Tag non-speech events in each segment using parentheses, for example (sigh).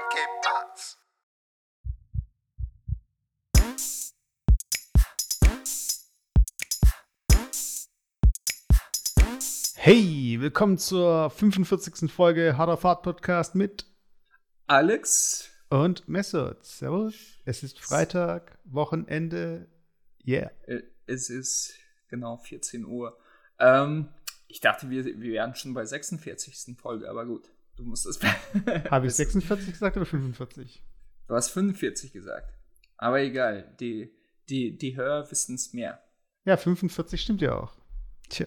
Game Parts. Hey, willkommen zur 45. Folge Harder Fahrt Podcast mit Alex. und Messert. Servus. Es ist Freitag, Wochenende. Yeah. Äh, Es ist genau 14 Uhr. Ähm, ich dachte, wir, wir wären schon bei 46. Folge, aber gut. Du musst es. (laughs) Habe ich 46 gesagt oder 45? Du hast 45 gesagt. Aber egal, die, die, die Hörer wissen es mehr. Ja, 45 stimmt ja auch. Tja.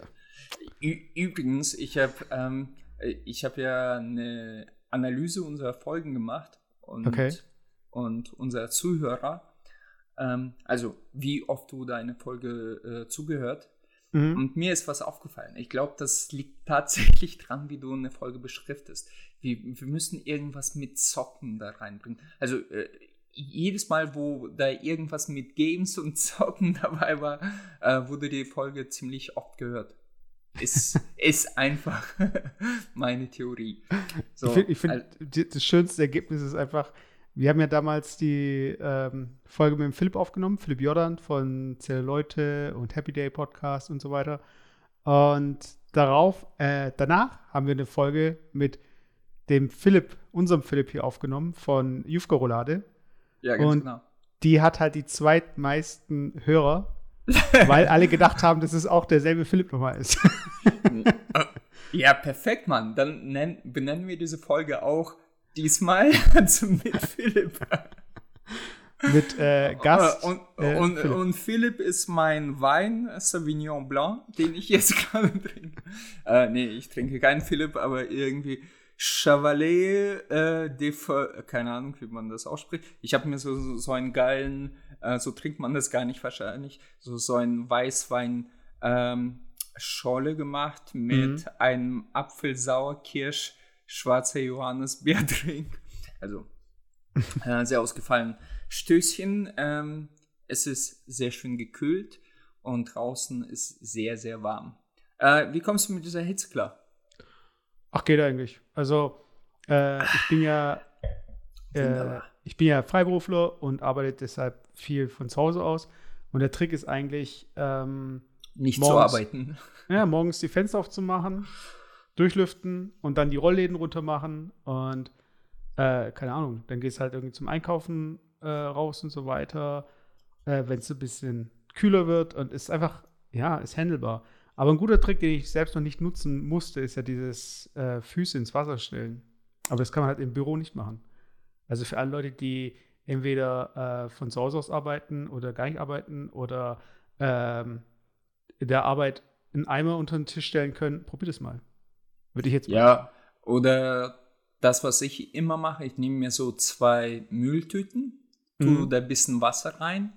Ü übrigens, ich habe ähm, ich hab ja eine Analyse unserer Folgen gemacht und, Okay. und unserer Zuhörer, ähm, also wie oft du deine Folge äh, zugehört. Mhm. Und mir ist was aufgefallen. Ich glaube, das liegt (laughs) tatsächlich dran, wie du eine Folge beschriftest. Wir, wir müssen irgendwas mit Zocken da reinbringen. Also äh, jedes Mal, wo da irgendwas mit Games und (laughs) Zocken dabei war, äh, wurde die Folge ziemlich oft gehört. Ist, (laughs) ist einfach meine Theorie. So, ich finde, find, al- die- das schönste Ergebnis ist einfach, wir haben ja damals die ähm, Folge mit dem Philipp aufgenommen, Philipp Jordan von Zelle Leute und Happy Day Podcast und so weiter. Und darauf, äh, danach haben wir eine Folge mit dem Philipp, unserem Philipp hier aufgenommen von Jufka Roulade. ja, ganz und- genau. Die hat halt die zweitmeisten Hörer, weil alle gedacht haben, dass es auch derselbe Philipp nochmal ist. (laughs) Ja, perfekt, Mann. Dann nenn, benennen wir diese Folge auch diesmal (laughs) mit Philipp. mit äh, Gast. Äh, und, äh, und, Philipp. und Philipp ist mein Wein, Sauvignon Blanc, den ich jetzt (laughs) gerade trinke. Äh, nee, ich trinke keinen Philipp, aber irgendwie Chavalet äh, de Fe keine Ahnung, wie man das ausspricht. Ich habe mir so, so, so einen geilen, äh, so trinkt man das gar nicht wahrscheinlich, so, so einen Weißwein ähm, Scholle gemacht mit einem Apfelsauerkirsch schwarzer Johannisbeerdrink. Also äh, sehr ausgefallen. Stößchen, ähm, es ist sehr schön gekühlt und draußen ist sehr, sehr warm. Äh, wie kommst du mit dieser Hitze klar? Ach, geht eigentlich. Also, äh, ich bin ja, äh, Wunderbar. ich bin ja Freiberufler und arbeite deshalb viel von zu Hause aus. Und der Trick ist eigentlich, ähm, Nicht zu Morgens. arbeiten. ja, morgens die Fenster aufzumachen, durchlüften und dann die Rollläden runter machen und äh, keine Ahnung, dann gehst halt irgendwie zum Einkaufen äh, raus und so weiter, äh, wenn es ein bisschen kühler wird und ist einfach, ja, ist handelbar. Aber ein guter Trick, den ich selbst noch nicht nutzen musste, ist ja dieses äh, Füße ins Wasser stellen. Aber das kann man halt im Büro nicht machen. Also für alle Leute, die entweder äh, von zu aus arbeiten oder gar nicht arbeiten oder ähm, der Arbeit einen Eimer unter den Tisch stellen können, probiert es mal. Würde ich jetzt mal. Ja, oder das, was ich immer mache, ich nehme mir so zwei Mülltüten, tue Mhm. da ein bisschen Wasser rein.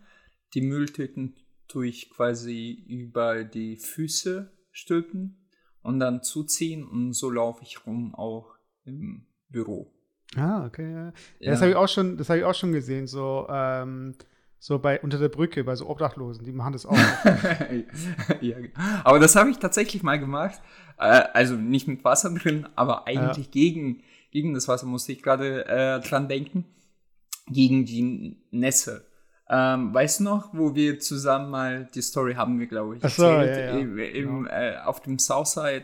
Die Mülltüten tue ich quasi über die Füße stülpen und dann zuziehen und so laufe ich rum auch im Büro. Ah, okay. Ja, Ja. Das habe ich auch schon, das habe ich auch schon gesehen, so, ähm, so bei unter der Brücke, bei so Obdachlosen, die machen das auch. (laughs) ja, aber das habe ich tatsächlich mal gemacht. Äh, also nicht mit Wasser drin, aber eigentlich gegen, gegen das Wasser musste ich gerade äh, dran denken. Gegen die Nässe. Ähm, weißt du noch, wo wir zusammen mal die Story haben wir, glaube ich, so, erzählt, ja, ja, im, im, genau. äh, auf dem Southside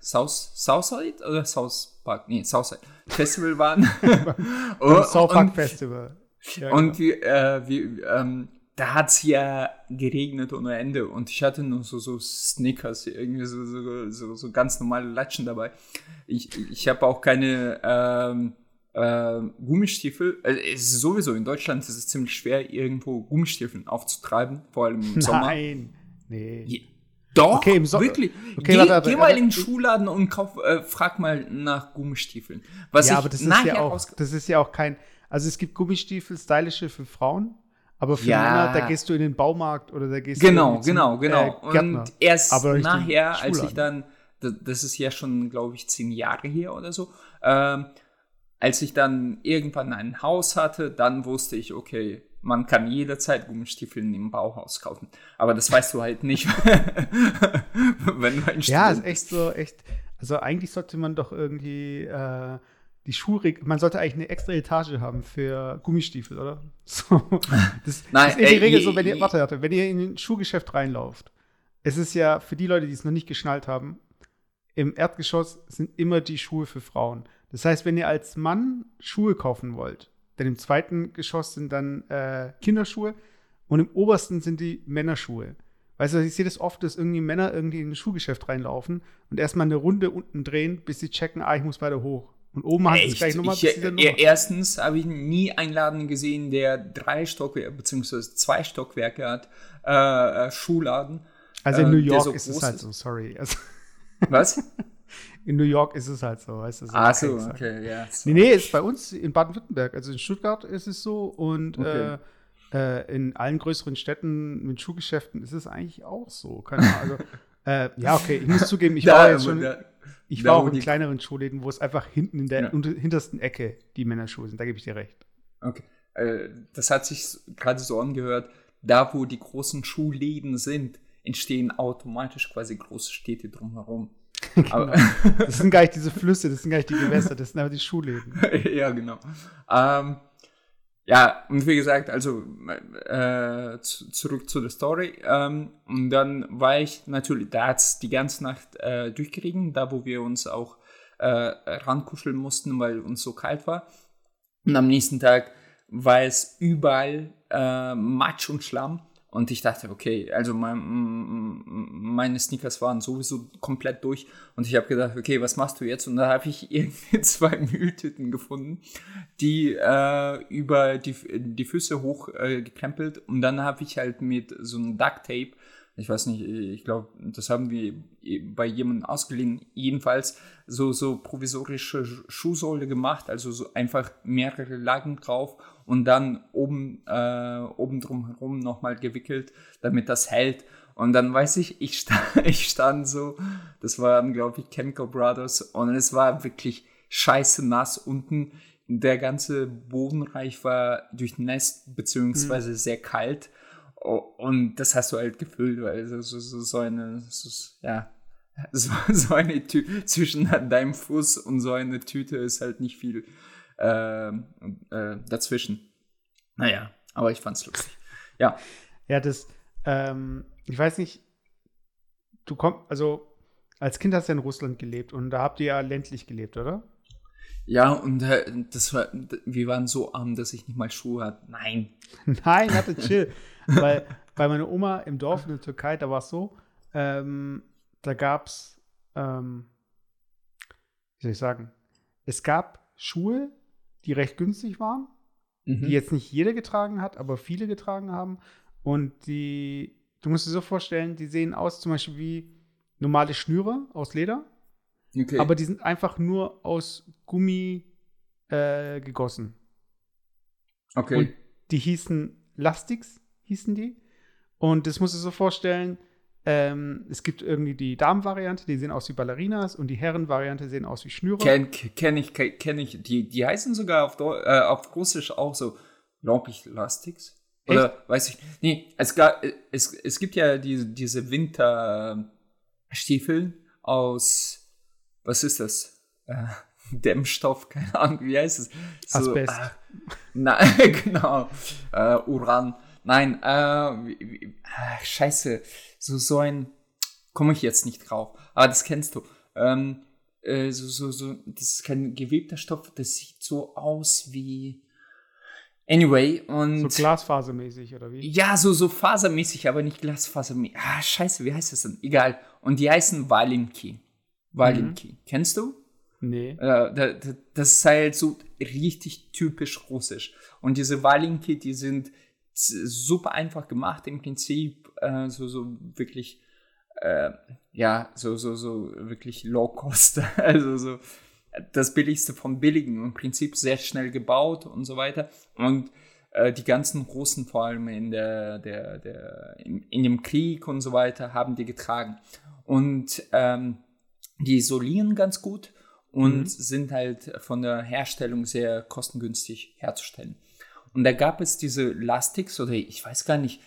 South, Southside oder South Park? Nee, Southside Festival waren. (laughs) Beim (laughs) South Park Festival. Ja, und genau. wir, äh, wir, ähm, da hat es ja geregnet ohne Ende und ich hatte nur so, so Snickers, irgendwie so, so, so, so ganz normale Latschen dabei. Ich, ich habe auch keine ähm, äh, Gummistiefel. Also es ist sowieso in Deutschland ist es ziemlich schwer, irgendwo Gummistiefeln aufzutreiben, vor allem im (laughs) Sommer. Nein. Nee. Ja, Doch, Okay, im So- wirklich. Okay, geh, warte, warte, geh mal warte. in den Schuhladen und kauf, äh, frag mal nach Gummistiefeln. Was ja, aber das ist ja auch, das ist ja auch kein, also es gibt Gummistiefel, stylische für Frauen, aber für Ja. Männer, da gehst du in den Baumarkt oder da gehst Genau, du zum, genau, genau. Äh, Gärtner. und erst nachher, als ich dann, das, ist ja schon, glaube ich, zehn Jahre her oder so, ähm, als ich dann irgendwann ein Haus hatte, dann wusste ich, okay, man kann jederzeit Gummistiefel im Bauhaus kaufen. Aber das weißt du halt nicht, (laughs) wenn du ein Ja, ist echt so, echt. Also eigentlich sollte man doch irgendwie äh, die Schuhregel, man sollte eigentlich eine extra Etage haben für Gummistiefel, oder? (laughs) So, das, Nein, das ist die ey, Regel i- so, wenn ihr, warte, warte, wenn ihr in ein Schuhgeschäft reinlauft, es ist ja für die Leute, die es noch nicht geschnallt haben, im Erdgeschoss sind immer die Schuhe für Frauen. Das heißt, wenn ihr als Mann Schuhe kaufen wollt, denn im zweiten Geschoss sind dann äh, Kinderschuhe und im obersten sind die Männerschuhe. Weißt du, ich sehe das oft, dass irgendwie Männer irgendwie in ein Schuhgeschäft reinlaufen und erstmal eine Runde unten drehen, bis sie checken, ah, ich muss weiter hoch. Und oben sie es gleich nochmal ich, dann äh, Nummer. erstens habe ich nie einen Laden gesehen, der drei Stockwerke beziehungsweise zwei Stockwerke hat. Äh, äh, Schuhladen. Also in äh, New York so ist es halt so, sorry. Also, (laughs) Was? in New York ist es halt so, weißt du. Ach so, ich okay, ja. So. Nee, nee, ist bei uns in Baden-Württemberg. Also in Stuttgart ist es so und Okay. äh, äh, in allen größeren Städten mit Schuhgeschäften ist es eigentlich auch so. Keine Ahnung. Also, (laughs) äh, ja, okay, ich muss zugeben, ich Da, war jetzt schon, da- ich war auch in die- kleineren Schuhläden, wo es einfach hinten in der Ja. hintersten Ecke die Männerschuhe sind. Da gebe ich dir recht. Okay. Äh, das hat sich gerade so angehört, da wo die großen Schuhläden sind, entstehen automatisch quasi große Städte drumherum. (laughs) Aber, Das sind gar nicht diese Flüsse, das sind gar nicht die Gewässer, das sind einfach die Schuhläden. (laughs) ja, genau. Ähm, ja, und wie gesagt, also äh, zu, zurück zu der Story. Ähm, und dann war ich natürlich, da hat's die ganze Nacht äh, durchgeregen, da wo wir uns auch äh, rankuscheln mussten, weil uns so kalt war. Und am nächsten Tag war es überall äh, Matsch und Schlamm. Und ich dachte, okay, also mein, meine Sneakers waren sowieso komplett durch. Und ich habe gedacht, okay, was machst du jetzt? Und da habe ich (laughs) irgendwie zwei Mülltüten gefunden, die äh, über die, die Füße hoch äh, gekrempelt. Und dann habe ich halt mit so einem Duct Tape, ich weiß nicht, ich glaube, das haben wir bei jemandem ausgeliehen, jedenfalls so, so provisorische Schuhsohle gemacht, also so einfach mehrere Lagen drauf und dann oben, äh, oben drum herum nochmal gewickelt, damit das hält. Und dann weiß ich, ich stand, (laughs) ich stand so, das waren, glaube ich, Chemical Brothers und es war wirklich scheiße nass unten. Der ganze Bodenreich war durchnässt, beziehungsweise sehr kalt. Und das hast du halt gefühlt, weil so, so, so, so eine, so, ja, (laughs) so, so eine Tüte zwischen deinem Fuß und so eine Tüte ist halt nicht viel äh, äh, dazwischen. Naja, aber ich fand's lustig. Ja, Ja, das, ähm, ich weiß nicht, du kommst, also als Kind hast du in Russland gelebt und da habt ihr ja ländlich gelebt, oder? ja, und äh, das war, wir waren so arm, dass ich nicht mal Schuhe hatte. Nein. (laughs) Nein, hatte chill. Weil bei meiner Oma im Dorf in der Türkei, da war es so, ähm, da gab es, ähm, wie soll ich sagen, es gab Schuhe, die recht günstig waren, Mhm. die jetzt nicht jeder getragen hat, aber viele getragen haben. Und die, du musst dir so vorstellen, die sehen aus zum Beispiel wie normale Schnüre aus Leder, okay. aber die sind einfach nur aus Gummi äh, gegossen. okay. Und die hießen Lastix, hießen die. Und das musst du so vorstellen, ähm, es gibt irgendwie die Damenvariante, die sehen aus wie Ballerinas und die Herrenvariante sehen aus wie Schnüre. Kenn, kenn ich, kenn ich. Die, die heißen sogar auf, Deu äh, auf Russisch auch so, Lastix. Oder weiß ich. Nee, es, ga, es, es gibt ja diese, diese Winterstiefel aus, was ist das? Äh, (laughs) Dämmstoff, keine Ahnung, wie heißt es? So, Asbest. Äh, nein, (laughs) genau. Äh, Uran. Nein, äh, ach, scheiße. So, so ein, komme ich jetzt nicht drauf. Aber das kennst du. Ähm, äh, so, so, so, das ist kein gewebter Stoff, das sieht so aus wie. Anyway, und. So glasfasermäßig, oder wie? ja, so, so fasermäßig, aber nicht glasfasermäßig. Ah, scheiße, wie heißt das denn? Egal. Und die heißen Valinki. Valinki. Kennst du? Nee. Äh, da, da, das ist halt so richtig typisch russisch. Und diese Valinki, die sind super einfach gemacht im Prinzip. Äh, so, so wirklich, äh, ja, so, so, so wirklich low cost. (laughs) Also so das Billigste vom Billigen. Im Prinzip sehr schnell gebaut und so weiter. Und äh, die ganzen Russen, vor allem in der, der, der, in, in dem Krieg und so weiter, haben die getragen. Und ähm, die isolieren ganz gut und Mhm. sind halt von der Herstellung sehr kostengünstig herzustellen. Und da gab es diese Lastix oder ich weiß gar nicht,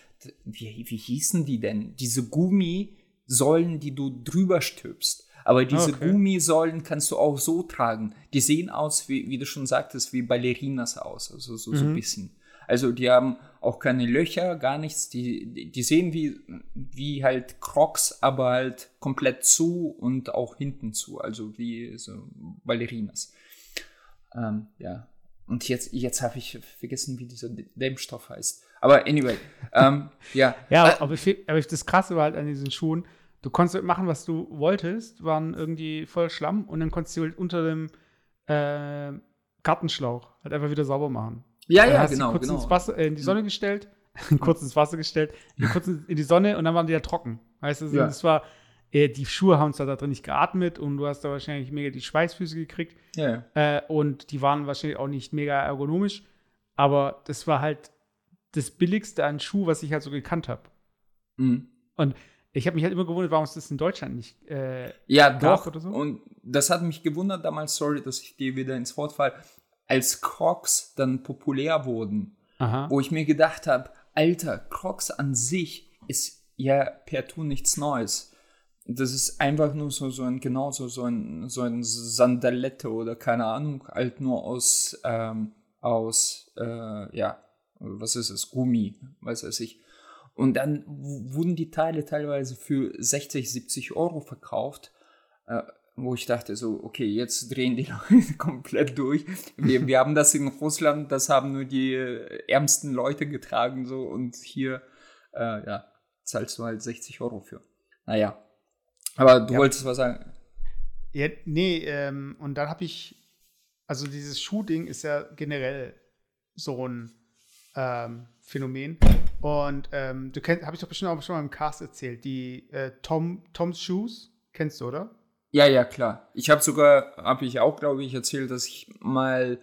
wie, wie hießen die denn? Diese Gummisäulen, die du drüber stülpst. Aber diese Okay. Gummisäulen kannst du auch so tragen. Die sehen aus, wie, wie du schon sagtest, wie Ballerinas aus, also so, so ein bisschen. Also die haben auch keine Löcher, gar nichts. Die, die, die sehen wie, wie halt Crocs, aber halt komplett zu und auch hinten zu. Also wie so Ballerinas. Ähm, ja. Und jetzt, jetzt habe ich vergessen, wie dieser Dämmstoff heißt. Aber anyway, (laughs) ähm, ja. Ja, Äh, aber, ich, find- aber ich, das Krasse war halt an diesen Schuhen, du konntest halt machen, was du wolltest, waren irgendwie voll Schlamm und dann konntest du halt unter dem äh, Gartenschlauch halt einfach wieder sauber machen. ja, Dann ja, hast genau, kurz genau. ins Wasser, äh, in die Sonne gestellt, (laughs) kurz ins Wasser gestellt, (laughs) kurz in in die Sonne und dann waren die ja trocken. Weißt du, Ja. das war, äh, die Schuhe haben zwar da drin nicht geatmet und du hast da wahrscheinlich mega die Schweißfüße gekriegt Ja, äh, und die waren wahrscheinlich auch nicht mega ergonomisch, aber das war halt das billigste an Schuh, was ich halt so gekannt habe. Mhm. Und ich habe mich halt immer gewundert, warum es das in Deutschland nicht. Äh, Ja, gab doch. oder so? Und das hat mich gewundert damals, sorry, dass ich dir wieder ins Wort falle, als Crocs dann populär wurden, aha. wo ich mir gedacht habe, Alter, Crocs an sich ist ja per Tu nichts Neues. Das ist einfach nur so, so ein, genauso so ein, so ein Sandalette oder keine Ahnung, halt nur aus, ähm, aus, äh, ja, was ist es, Gummi, weiß weiß ich. Und dann wurden die Teile teilweise für 60, 70 Euro verkauft, äh, wo ich dachte so, okay, jetzt drehen die (laughs) Leute komplett durch. Wir, wir haben das in Russland, das haben nur die äh, ärmsten Leute getragen so und hier, äh, ja, zahlst du halt 60 Euro für. Naja, aber du Ja. wolltest was sagen. Ja, nee, ähm, und dann habe ich, also dieses Shooting ist ja generell so ein ähm, Phänomen. Und ähm, du kennst, habe ich doch bestimmt auch schon mal im Cast erzählt, die äh, Tom, Tom's Shoes, kennst du, oder? Ja, ja, klar. Ich habe sogar, habe ich auch, glaube ich, erzählt, dass ich mal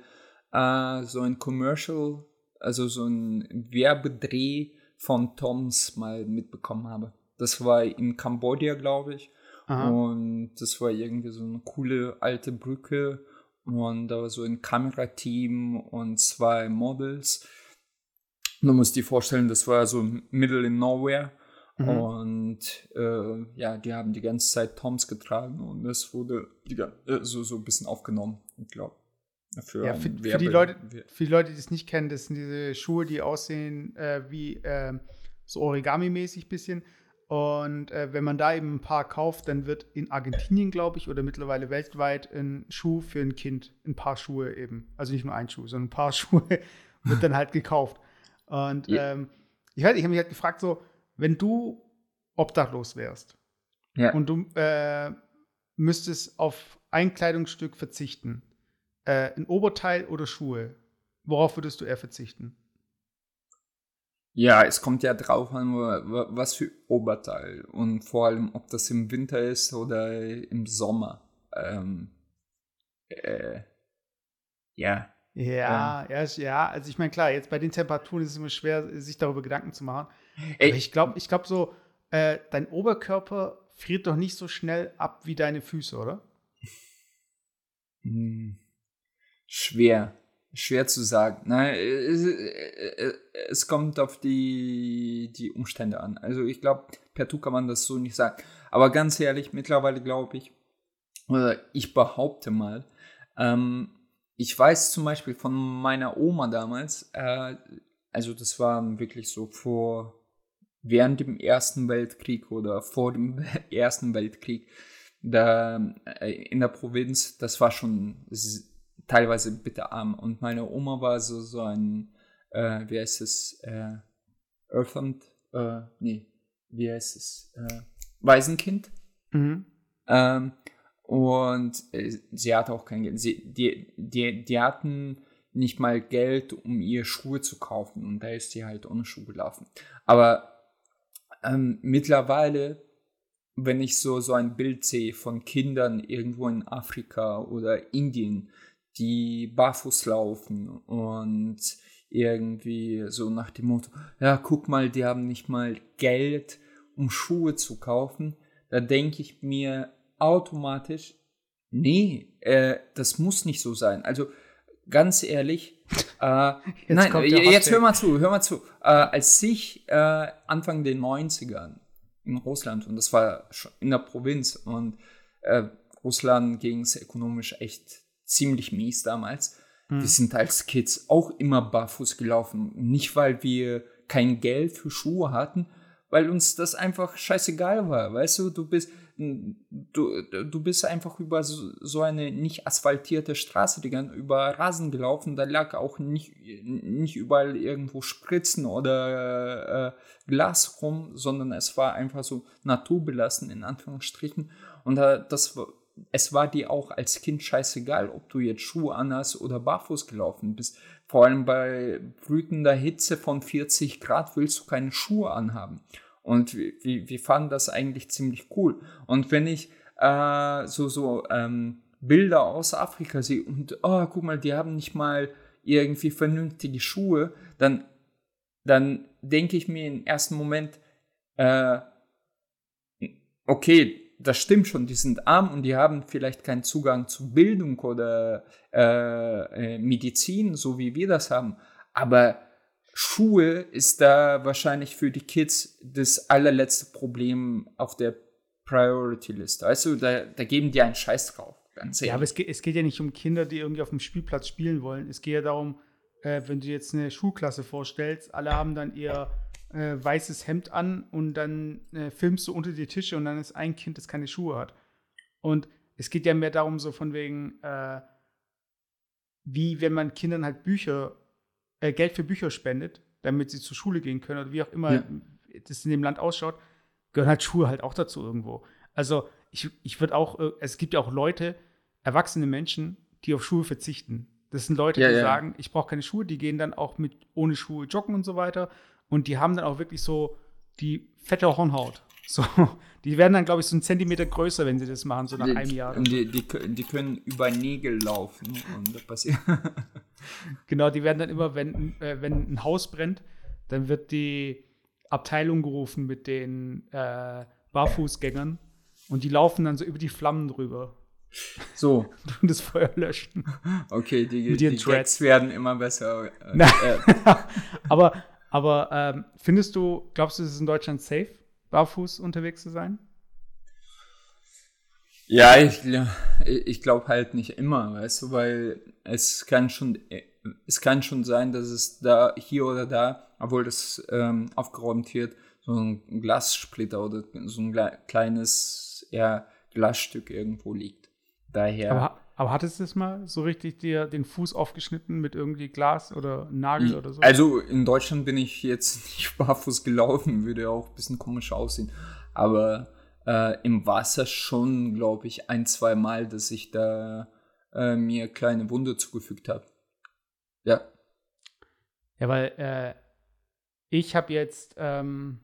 äh, so ein Commercial, also so ein Werbedreh von Toms mal mitbekommen habe. Das war in Kambodscha, glaube ich. Aha. Und das war irgendwie so eine coole alte Brücke. Und da war so ein Kamerateam und zwei Models. Du musst dir vorstellen, das war so middle in nowhere. Mhm. Und äh, ja, die haben die ganze Zeit Toms getragen und das wurde gan- äh, so, so ein bisschen aufgenommen, ich glaube. Für, Ja, für, für, die Leute, für die Leute, die es nicht kennen, das sind diese Schuhe, die aussehen äh, wie ähm, so Origami-mäßig bisschen. Und äh, wenn man da eben ein paar kauft, dann wird in Argentinien, glaube ich, oder mittlerweile weltweit ein Schuh für ein Kind, ein paar Schuhe eben, also nicht nur ein Schuh, sondern ein paar (laughs) Schuhe wird dann halt gekauft. Und Ja. ähm, ich, weiß, ich habe mich halt gefragt, so, wenn du obdachlos wärst Ja. und du äh, müsstest auf ein Kleidungsstück verzichten, äh, ein Oberteil oder Schuhe, worauf würdest du eher verzichten? Ja, es kommt ja drauf an, wa- wa- was für Oberteil und vor allem, ob das im Winter ist oder im Sommer. Ähm, äh, ja, Ja, ja, ist- ja, also ich meine, klar, jetzt bei den Temperaturen ist es immer schwer, sich darüber Gedanken zu machen. Ey, Aber ich glaube, ich glaube so, äh, dein Oberkörper friert doch nicht so schnell ab wie deine Füße, oder? Hm, Schwer. Schwer zu sagen. Nein, es, es, es kommt auf die, die Umstände an. Also ich glaube, per Tu kann man das so nicht sagen. Aber ganz ehrlich, mittlerweile glaube ich, oder ich behaupte mal, ähm, ich weiß zum Beispiel von meiner Oma damals, äh, also das war wirklich so vor, während dem Ersten Weltkrieg oder vor dem (laughs) Ersten Weltkrieg, da äh, in der Provinz, das war schon teilweise bitterarm. Und meine Oma war so, so ein, äh, wie heißt es, äh, Orphaned, äh, nee, wie heißt es, äh, Waisenkind. Mhm. Ähm, und äh, sie hatte auch kein Geld. Sie, die, die, die hatten nicht mal Geld, um ihr Schuhe zu kaufen. Und da ist sie halt ohne Schuhe gelaufen. Aber ähm, mittlerweile, wenn ich so, so ein Bild sehe von Kindern irgendwo in Afrika oder Indien, die barfuß laufen und irgendwie so nach dem Motto, ja, guck mal, die haben nicht mal Geld, um Schuhe zu kaufen, da denke ich mir automatisch, nee, äh, das muss nicht so sein. Also ganz ehrlich, äh, (laughs) nein, kommt der jetzt hör mal zu, hör mal zu. Äh, als ich äh, Anfang der 90ern in Russland, und das war in der Provinz, und äh, Russland ging es ökonomisch echt ziemlich mies damals. Hm. Wir sind als Kids auch immer barfuß gelaufen. Nicht, weil wir kein Geld für Schuhe hatten, weil uns das einfach scheißegal war. Weißt du, du bist, du, du bist einfach über so, so eine nicht asphaltierte Straße die über Rasen gelaufen. Da lag auch nicht, nicht überall irgendwo Spritzen oder äh, Glas rum, sondern es war einfach so naturbelassen, in Anführungsstrichen. Und äh, das es war dir auch als Kind scheißegal, ob du jetzt Schuhe anhast oder barfuß gelaufen bist. Vor allem bei brütender Hitze von 40 Grad willst du keine Schuhe anhaben. Und wir, wir fanden das eigentlich ziemlich cool. Und wenn ich äh, so, so ähm, Bilder aus Afrika sehe und, oh, guck mal, die haben nicht mal irgendwie vernünftige Schuhe, dann, dann denke ich mir im ersten Moment, äh, okay, das stimmt schon, die sind arm und die haben vielleicht keinen Zugang zu Bildung oder äh, äh, Medizin, so wie wir das haben. Aber Schuhe ist da wahrscheinlich für die Kids das allerletzte Problem auf der Priority-Liste. Also da, da geben die einen Scheiß drauf. Ganz ja, aber es geht, es geht ja nicht um Kinder, die irgendwie auf dem Spielplatz spielen wollen. Es geht ja darum, äh, wenn du jetzt eine Schulklasse vorstellst, alle haben dann ihr äh, weißes Hemd an und dann äh, filmst du unter die Tische und dann ist ein Kind, das keine Schuhe hat. Und es geht ja mehr darum, so von wegen, äh, wie wenn man Kindern halt Bücher, äh, Geld für Bücher spendet, damit sie zur Schule gehen können oder wie auch immer ja. das in dem Land ausschaut, gehören halt Schuhe halt auch dazu irgendwo. Also ich, ich würde auch, äh, es gibt ja auch Leute, erwachsene Menschen, die auf Schuhe verzichten. Das sind Leute, ja, die ja. sagen, ich brauche keine Schuhe, die gehen dann auch mit ohne Schuhe joggen und so weiter. Und die haben dann auch wirklich so die fette Hornhaut. So, (laughs) die werden dann, glaube ich, so einen Zentimeter größer, wenn sie das machen, so nach die, einem Jahr. Und die, die, die, können über Nägel laufen und das passiert. (laughs) genau, die werden dann immer, wenn, äh, wenn ein Haus brennt, dann wird die Abteilung gerufen mit den äh, Barfußgängern und die laufen dann so über die Flammen drüber. So. (laughs) Und das Feuer löschen. Okay, die, die Gags werden immer besser. Äh, äh. aber aber ähm, findest du, glaubst du, es ist in Deutschland safe, barfuß unterwegs zu sein? Ja, ich, ich glaube halt nicht immer, weißt du, weil es kann schon, es kann schon sein, dass es da hier oder da, obwohl das ähm, aufgeräumt wird, so ein Glassplitter oder so ein kleines ja, Glasstück irgendwo liegt. Daher. Aber aber hattest du es mal so richtig dir den Fuß aufgeschnitten mit irgendwie Glas oder Nagel oder so? Also in Deutschland bin ich jetzt (laughs) nicht barfuß gelaufen, würde auch ein bisschen komisch aussehen. Aber äh, im Wasser schon, glaube ich, ein, zwei Mal, dass ich da äh, mir kleine Wunde zugefügt habe. Ja. Ja, weil äh, ich habe jetzt, ähm,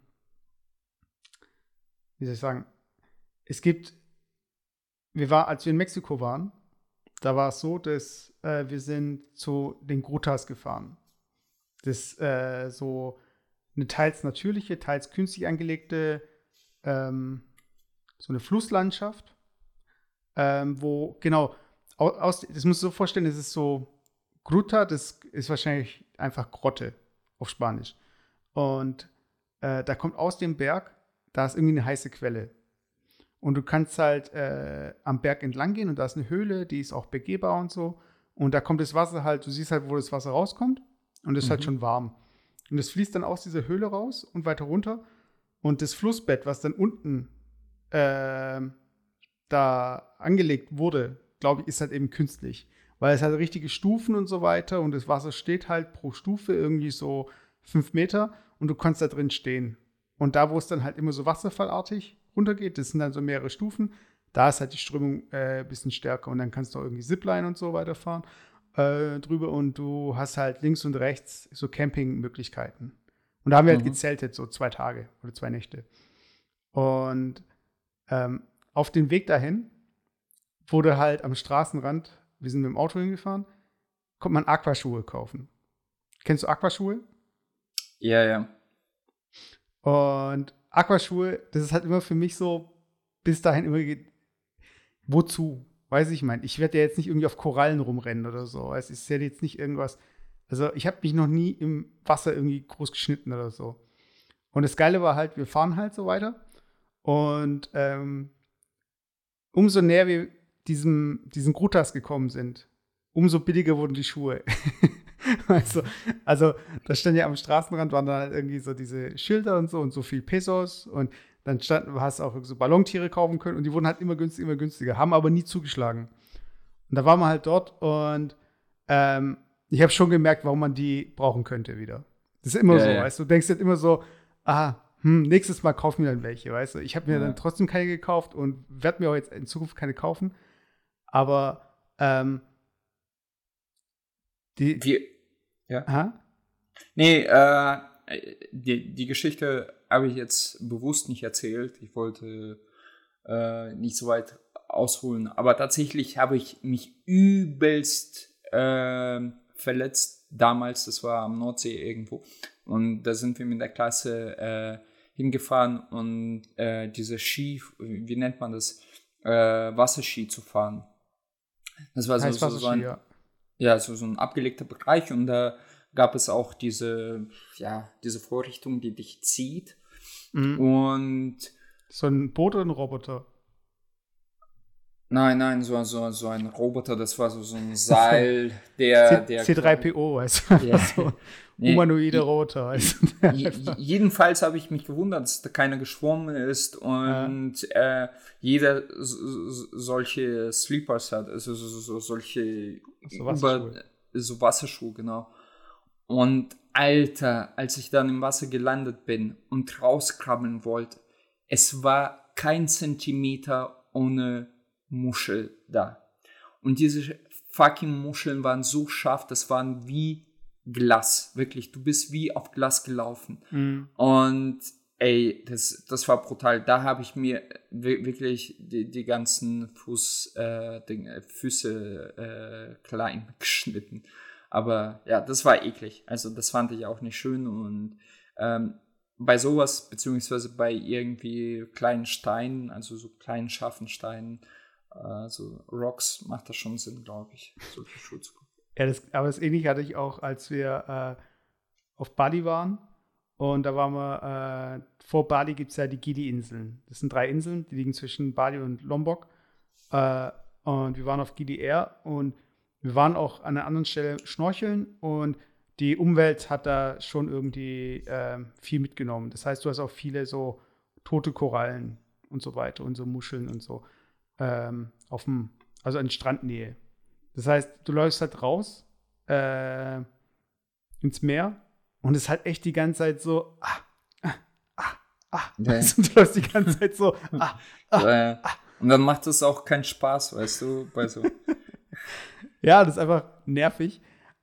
wie soll ich sagen, es gibt, wir waren, als wir in Mexiko waren, da war es so, dass äh, wir sind zu den Grutas gefahren. Das äh, so eine teils natürliche, teils künstlich angelegte ähm, so eine Flusslandschaft, ähm, wo genau aus, das musst du so vorstellen, das ist so Gruta, das ist wahrscheinlich einfach Grotte auf Spanisch. Und äh, da kommt aus dem Berg, da ist irgendwie eine heiße Quelle. Und du kannst halt äh, am Berg entlang gehen und da ist eine Höhle, die ist auch begehbar und so. Und da kommt das Wasser halt, du siehst halt, wo das Wasser rauskommt und es ist halt mhm. halt schon warm. Und es fließt dann aus dieser Höhle raus und weiter runter. Und das Flussbett, was dann unten äh, da angelegt wurde, glaube ich, ist halt eben künstlich. Weil es hat richtige Stufen und so weiter und das Wasser steht halt pro Stufe irgendwie so fünf Meter und du kannst da drin stehen. Und da, wo es dann halt immer so wasserfallartig runtergeht, das sind dann so mehrere Stufen, da ist halt die Strömung ein äh, bisschen stärker und dann kannst du auch irgendwie Zipline und so weiterfahren äh, drüber und du hast halt links und rechts so Campingmöglichkeiten. Und da haben wir halt mhm. halt gezeltet, so zwei Tage oder zwei Nächte. Und ähm, auf dem Weg dahin wurde halt am Straßenrand, wir sind mit dem Auto hingefahren, konnte man Aquaschuhe kaufen. Kennst du Aquaschuhe? Ja, ja. Und Aquaschuhe, das ist halt immer für mich so, bis dahin immer, wozu? Weiß ich, mein, ich werde ja jetzt nicht irgendwie auf Korallen rumrennen oder so. Es ist ja jetzt nicht irgendwas. Also, ich habe mich noch nie im Wasser irgendwie groß geschnitten oder so. Und das Geile war halt, wir fahren halt so weiter. Und ähm, umso näher wir diesem, diesen Grutas gekommen sind, umso billiger wurden die Schuhe. (laughs) also, also, da stand ja am Straßenrand, waren dann halt irgendwie so diese Schilder und so und so viel Pesos und dann stand, hast du auch so Ballontiere kaufen können und die wurden halt immer günstiger, immer günstiger, haben aber nie zugeschlagen. Und da waren wir halt dort und ähm, ich habe schon gemerkt, warum man die brauchen könnte wieder. Das ist immer ja, so, ja. weißt du, du denkst halt immer so, ah, hm, nächstes Mal kaufen wir dann welche, weißt du. Ich habe mir ja. dann trotzdem keine gekauft und werde mir auch jetzt in Zukunft keine kaufen. Aber ähm, die. Wir, ja. Aha? Nee, äh, die, die Geschichte habe ich jetzt bewusst nicht erzählt. Ich wollte äh, nicht so weit ausholen. Aber tatsächlich habe ich mich übelst äh, verletzt damals. Das war am Nordsee irgendwo. Und da sind wir mit der Klasse äh, hingefahren und äh, diese Ski, wie nennt man das, äh, Wasserski zu fahren. Das war so, so, so ein, ja. Ja, so, so ein abgelegter Bereich und da gab es auch diese, ja, diese Vorrichtung, die dich zieht. Mhm. Und so ein Boot oder ein Roboter? Nein, nein, so, so, so ein Roboter, das war so, so ein Seil, (laughs) der. der C3PO, weißt du? Ja. (laughs) so humanoide nee, Roboter. Weißt du? (laughs) jedenfalls habe ich mich gewundert, dass da keiner geschwommen ist und ja. äh, jeder so, solche Sleepers hat, also so, so, solche so Wasserschuhe. Über, so Wasserschuhe, genau. Und Alter, als ich dann im Wasser gelandet bin und rauskrabbeln wollte, es war kein Zentimeter ohne Muschel da. Und diese fucking Muscheln waren so scharf, das waren wie Glas. Wirklich, du bist wie auf Glas gelaufen. Mhm. Und ey, das, das war brutal. Da habe ich mir wirklich die, die ganzen Fuß, äh, Dinge, Füße äh, klein (laughs) geschnitten. Aber ja, das war eklig. Also das fand ich auch nicht schön. Und ähm, bei sowas, beziehungsweise bei irgendwie kleinen Steinen, also so kleinen scharfen Steinen, also Rocks macht das schon Sinn, glaube ich, solche Schuhe zu Ja, das, aber das ähnliche hatte ich auch, als wir äh, auf Bali waren. Und da waren wir, äh, vor Bali gibt es ja die Gili-Inseln. Das sind drei Inseln, die liegen zwischen Bali und Lombok. Äh, und wir waren auf Gili Air und wir waren auch an einer anderen Stelle schnorcheln und die Umwelt hat da schon irgendwie äh, viel mitgenommen. Das heißt, du hast auch viele so tote Korallen und so weiter und so Muscheln und so ähm, auf dem, also in Strandnähe. Das heißt, du läufst halt raus äh, ins Meer und es ist halt echt die ganze Zeit so, ah, ah, ah, ah. Ja. Also, (laughs) du läufst die ganze Zeit so, (laughs) ah, ah, ja. ah. Und dann macht es auch keinen Spaß, weißt du, bei so. (laughs) ja, das ist einfach nervig.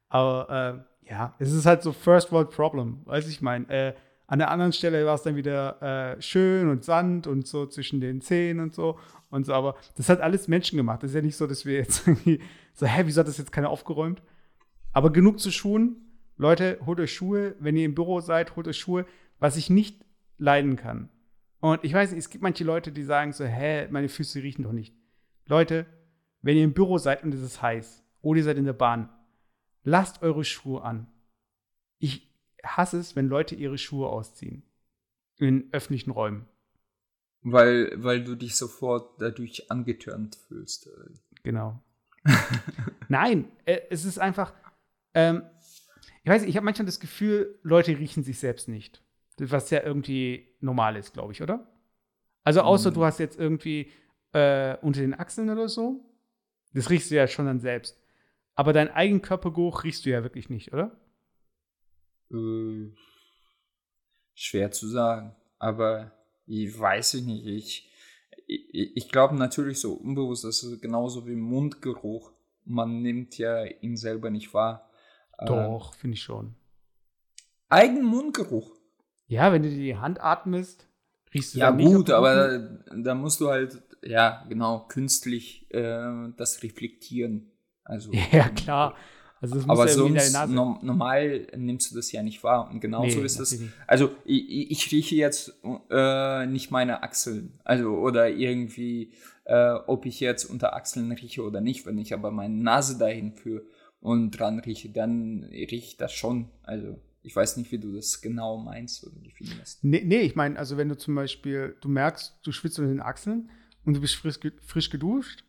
Aber äh, ja, es ist halt so First World Problem, weiß ich meine. Äh, an der anderen Stelle war es dann wieder äh, schön und Sand und so zwischen den Zähnen und so und so, aber das hat alles Menschen gemacht. Das ist ja nicht so, dass wir jetzt irgendwie so, hä, wieso hat das jetzt keiner aufgeräumt? Aber genug zu Schuhen. Leute, holt euch Schuhe. Wenn ihr im Büro seid, holt euch Schuhe. Was ich nicht leiden kann. Und ich weiß nicht, es gibt manche Leute, die sagen so, hä, meine Füße riechen doch nicht. Leute, wenn ihr im Büro seid und es ist heiß oder ihr seid in der Bahn, lasst eure Schuhe an. Ich hasse es, wenn Leute ihre Schuhe ausziehen. In öffentlichen Räumen. Weil, weil du dich sofort dadurch angetörnt fühlst. Genau. (laughs) Nein, äh, es ist einfach, ähm, ich weiß ich habe manchmal das Gefühl, Leute riechen sich selbst nicht. Was ja irgendwie normal ist, glaube ich, oder? Also außer mhm. du hast jetzt irgendwie äh, unter den Achseln oder so. Das riechst du ja schon dann selbst. Aber dein eigenen Körpergeruch riechst du ja wirklich nicht, oder? Äh, schwer zu sagen. Aber ich weiß ich nicht. Ich, ich, ich glaube natürlich so unbewusst, das ist genauso wie Mundgeruch. Man nimmt ja ihn selber nicht wahr. Doch, äh, finde ich schon. Eigen Mundgeruch. Ja, wenn du die Hand atmest, riechst du Ja, gut, aber da, da, musst du halt, ja, genau, künstlich äh, das reflektieren. Also, (laughs) ja, klar. Also das Aber sonst no normal nimmst du das ja nicht wahr. Und genauso nee, ist es. Also ich, ich, rieche jetzt äh, nicht meine Achseln. Also oder irgendwie, äh, ob ich jetzt unter Achseln rieche oder nicht. Wenn ich aber meine Nase dahin führe und dran rieche, dann rieche ich das schon. Also ich weiß nicht, wie du das genau meinst oder definierst. Nee, nee ich meine, also wenn du zum Beispiel, du merkst, du schwitzt unter den Achseln und du bist frisch, frisch geduscht,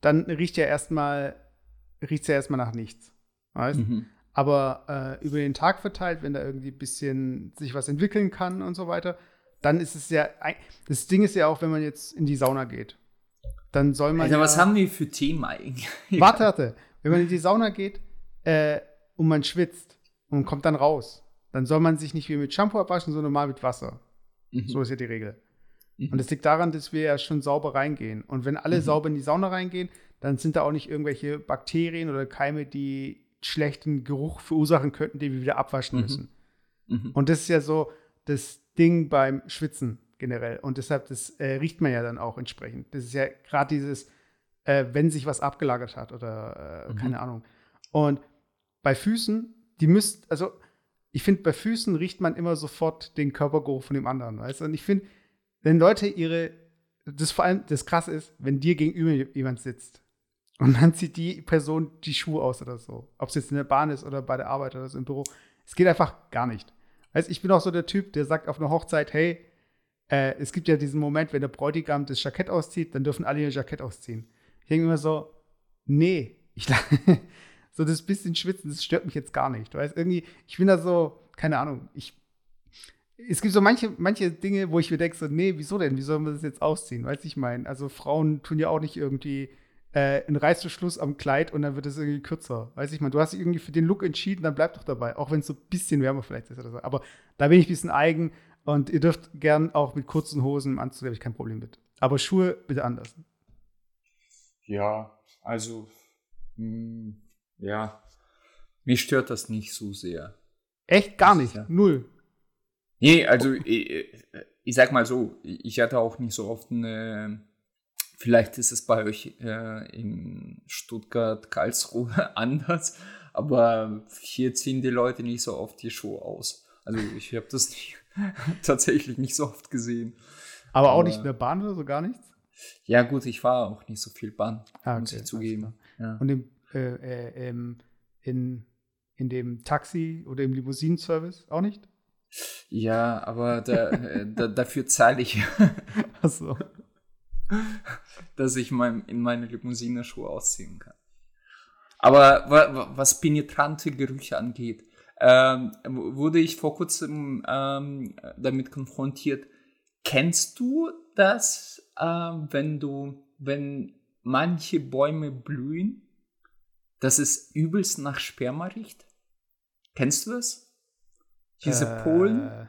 dann riecht ja erstmal, riecht ja erstmal nach nichts. Weißt? Mhm. Aber äh, über den Tag verteilt, wenn da irgendwie ein bisschen sich was entwickeln kann und so weiter, dann ist es ja, das Ding ist ja auch, wenn man jetzt in die Sauna geht, dann soll man. Also, ja, was haben wir für Themen eigentlich? Warte, warte. Wenn man in die Sauna geht äh, und man schwitzt und kommt dann raus, dann soll man sich nicht wie mit Shampoo abwaschen, sondern mal mit Wasser. Mhm. So ist ja die Regel. Mhm. Und es liegt daran, dass wir ja schon sauber reingehen. Und wenn alle mhm. sauber in die Sauna reingehen, dann sind da auch nicht irgendwelche Bakterien oder Keime, die schlechten Geruch verursachen könnten, den wir wieder abwaschen mhm. müssen. Mhm. Und das ist ja so das Ding beim Schwitzen generell. Und deshalb, das äh, riecht man ja dann auch entsprechend. Das ist ja gerade dieses, äh, wenn sich was abgelagert hat oder äh, mhm. keine Ahnung. Und bei Füßen, die müsst, also ich finde, bei Füßen riecht man immer sofort den Körpergeruch von dem anderen, weißt du? Und ich finde, wenn Leute ihre, das vor allem, das krasse ist, wenn dir gegenüber jemand sitzt und dann zieht die Person die Schuhe aus oder so. Ob es jetzt in der Bahn ist oder bei der Arbeit oder so im Büro. Es geht einfach gar nicht. Weißt, ich bin auch so der Typ, der sagt auf einer Hochzeit, hey, äh, es gibt ja diesen Moment, wenn der Bräutigam das Jackett auszieht, dann dürfen alle ihr Jackett ausziehen. Ich denke immer so, nee, ich (laughs) so das bisschen Schwitzen, das stört mich jetzt gar nicht. Weißt, irgendwie, ich bin da so, keine Ahnung, ich es gibt so manche, manche Dinge, wo ich mir denke, so, nee, wieso denn? Wie soll man das jetzt ausziehen? Weißt du, ich meine, also Frauen tun ja auch nicht irgendwie äh, einen Reißverschluss am Kleid und dann wird es irgendwie kürzer. Weiß ich mal, du hast dich irgendwie für den Look entschieden, dann bleib doch dabei, auch wenn es so ein bisschen wärmer vielleicht ist oder so. Aber da bin ich ein bisschen eigen und ihr dürft gern auch mit kurzen Hosen im Anzug, habe ich kein Problem mit. Aber Schuhe bitte anders. Ja, also, mh, hm, ja, mich stört das nicht so sehr. Echt gar nicht? Ja. Null. Nee, also ich, ich, sag mal so, ich hatte auch nicht so oft eine Vielleicht ist es bei euch äh, in Stuttgart, Karlsruhe (laughs) anders, aber hier ziehen die Leute nicht so oft die Schuhe aus. Also ich habe das nicht, (laughs) tatsächlich nicht so oft gesehen. Aber, aber auch nicht in der Bahn oder so, gar nichts? Ja gut, ich fahre auch nicht so viel Bahn, ah, okay, muss ich zugeben. Ja. Und im, äh, äh, im, in, in dem Taxi oder im Limousinenservice auch nicht? Ja, aber da, äh, da, dafür zahle ich. (laughs) Ach so (laughs) dass ich mein, in meine Limousine Schuhe ausziehen kann. Aber was penetrante Gerüche angeht, ähm, wurde ich vor kurzem ähm, damit konfrontiert. Kennst du das, äh, wenn du, wenn manche Bäume blühen, dass es übelst nach Sperma riecht? Kennst du das? Diese äh, Polen?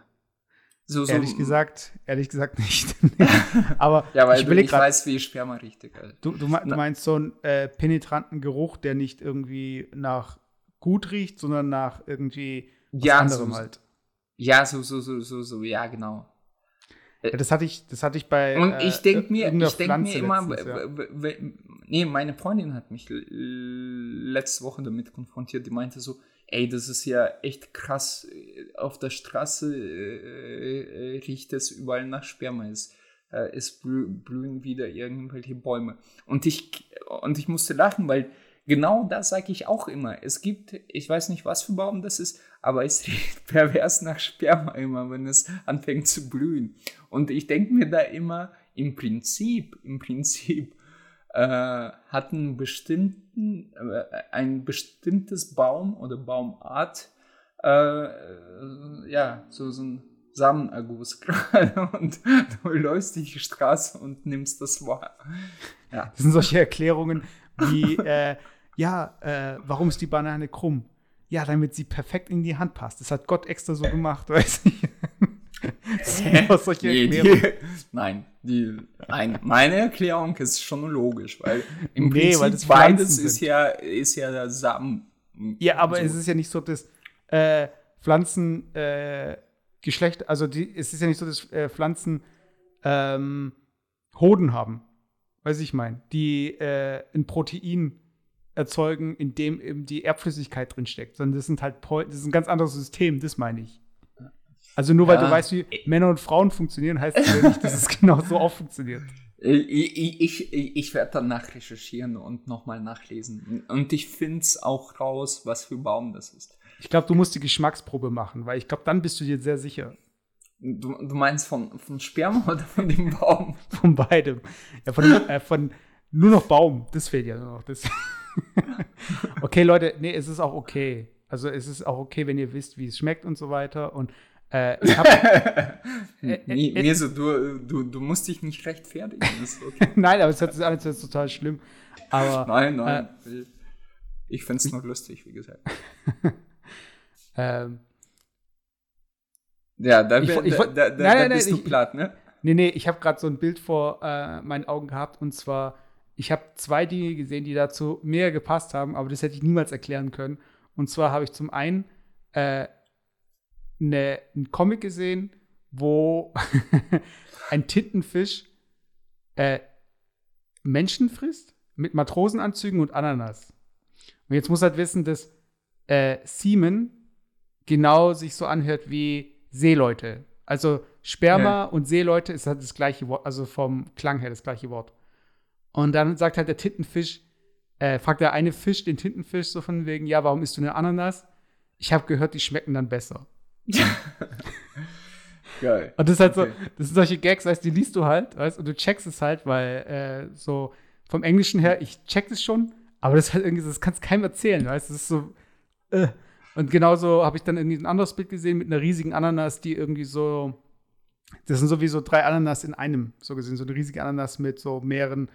So, so ehrlich gesagt, ehrlich gesagt nicht. (laughs) Aber ja, weil ich, du nicht grad, weiß, wie Sperma richtig. Du, du, meinst so einen äh, penetranten Geruch, der nicht irgendwie nach gut riecht, sondern nach irgendwie was ja, anderem so, halt. Ja, so, so, so, so, so, ja, genau. Ja, das hatte ich, das hatte ich bei. Und ich denke mir, ich denke mir immer, letztens, ja. nee, meine Freundin hat mich letzte Woche damit konfrontiert. Die meinte so, ey, das ist ja echt krass. Auf der Straße äh, äh riecht es überall nach Sperma. Es, äh, es blühen wieder irgendwelche Bäume. Und ich, und ich musste lachen, weil genau das sage ich auch immer. Es gibt, ich weiß nicht, was für Baum das ist, aber es (laughs) riecht pervers nach Sperma immer, wenn es anfängt zu blühen. Und ich denke mir da immer, im Prinzip, im Prinzip äh, hat einen bestimmten, äh, ein bestimmtes Baum oder Baumart, äh, ja, so, so ein Samenerguss (laughs) gerade und du läufst die Straße und nimmst das wahr. Ja. Das sind solche Erklärungen wie, (laughs) äh, ja, äh, warum ist die Banane krumm? Ja, damit sie perfekt in die Hand passt. Das hat Gott extra so gemacht, (laughs) weiß ich. solche nee, die, nein, die, nein, meine Erklärung ist schon logisch, weil im nee, Prinzip weil das beides ist ja, ist ja der Samen. Ja, aber so. es ist ja nicht so, dass äh, Pflanzen äh, Geschlecht, also die, es ist ja nicht so, dass äh, Pflanzen ähm, Hoden haben. Weiß ich mein, die äh, ein Protein erzeugen, in dem eben die Erbflüssigkeit drinsteckt, sondern das sind halt das ist ein ganz anderes System, das meine ich. Also nur weil ja. du weißt, wie Männer und Frauen funktionieren, heißt das ja nicht, dass es (laughs) genau so auch funktioniert. Ich, ich, ich, ich werde dann nachrecherchieren und nochmal nachlesen. Und ich finde es auch raus, was für Baum das ist. Ich glaube, du musst die Geschmacksprobe machen, weil ich glaube, dann bist du dir sehr sicher. Du, du meinst von, von Sperma (laughs) oder von dem Baum? Von beidem. Ja, von, äh, von nur noch Baum. Das fehlt ja nur noch. Das (laughs) (laughs) okay, Leute, nee, es ist auch okay. Also es ist auch okay, wenn ihr wisst, wie es schmeckt und so weiter. Und äh, ich hab, (laughs) äh, mir, mir so, du, du, du musst dich nicht rechtfertigen. Okay. (laughs) nein, aber es hört sich an, als wäre es total schlimm. Aber, nein, nein. Äh, ich finde es nur lustig, wie gesagt. ähm, ja, da, ich, ich, da, da, nein, da bist nein, du platt, ne? Nee, nee, ich habe gerade so ein Bild vor äh, meinen Augen gehabt und zwar, ich habe zwei Dinge gesehen, die dazu mehr gepasst haben, aber das hätte ich niemals erklären können. Und zwar habe ich zum einen äh, ne, einen Comic gesehen, wo (laughs) ein Tintenfisch äh, Menschen frisst mit Matrosenanzügen und Ananas. Und jetzt muss halt wissen, dass äh, Seaman genau sich so anhört wie Seeleute. Also Sperma ja. und Seeleute ist halt das gleiche Wort, also vom Klang her das gleiche Wort. Und dann sagt halt der Tintenfisch, äh, fragt der eine Fisch den Tintenfisch so von wegen, ja, warum isst du eine Ananas? Ich habe gehört, die schmecken dann besser. (laughs) Geil. Und das ist halt okay. so, das sind solche Gags, weißt die liest du halt, weißt und du checkst es halt, weil äh, so vom Englischen her, ich check es schon, aber das ist halt irgendwie, das kannst du keinem erzählen, weißt du, das ist so, äh. Und genauso habe ich dann irgendwie ein anderes Bild gesehen mit einer riesigen Ananas, die irgendwie so, das sind sowieso drei Ananas in einem, so gesehen, so eine riesige Ananas mit so mehreren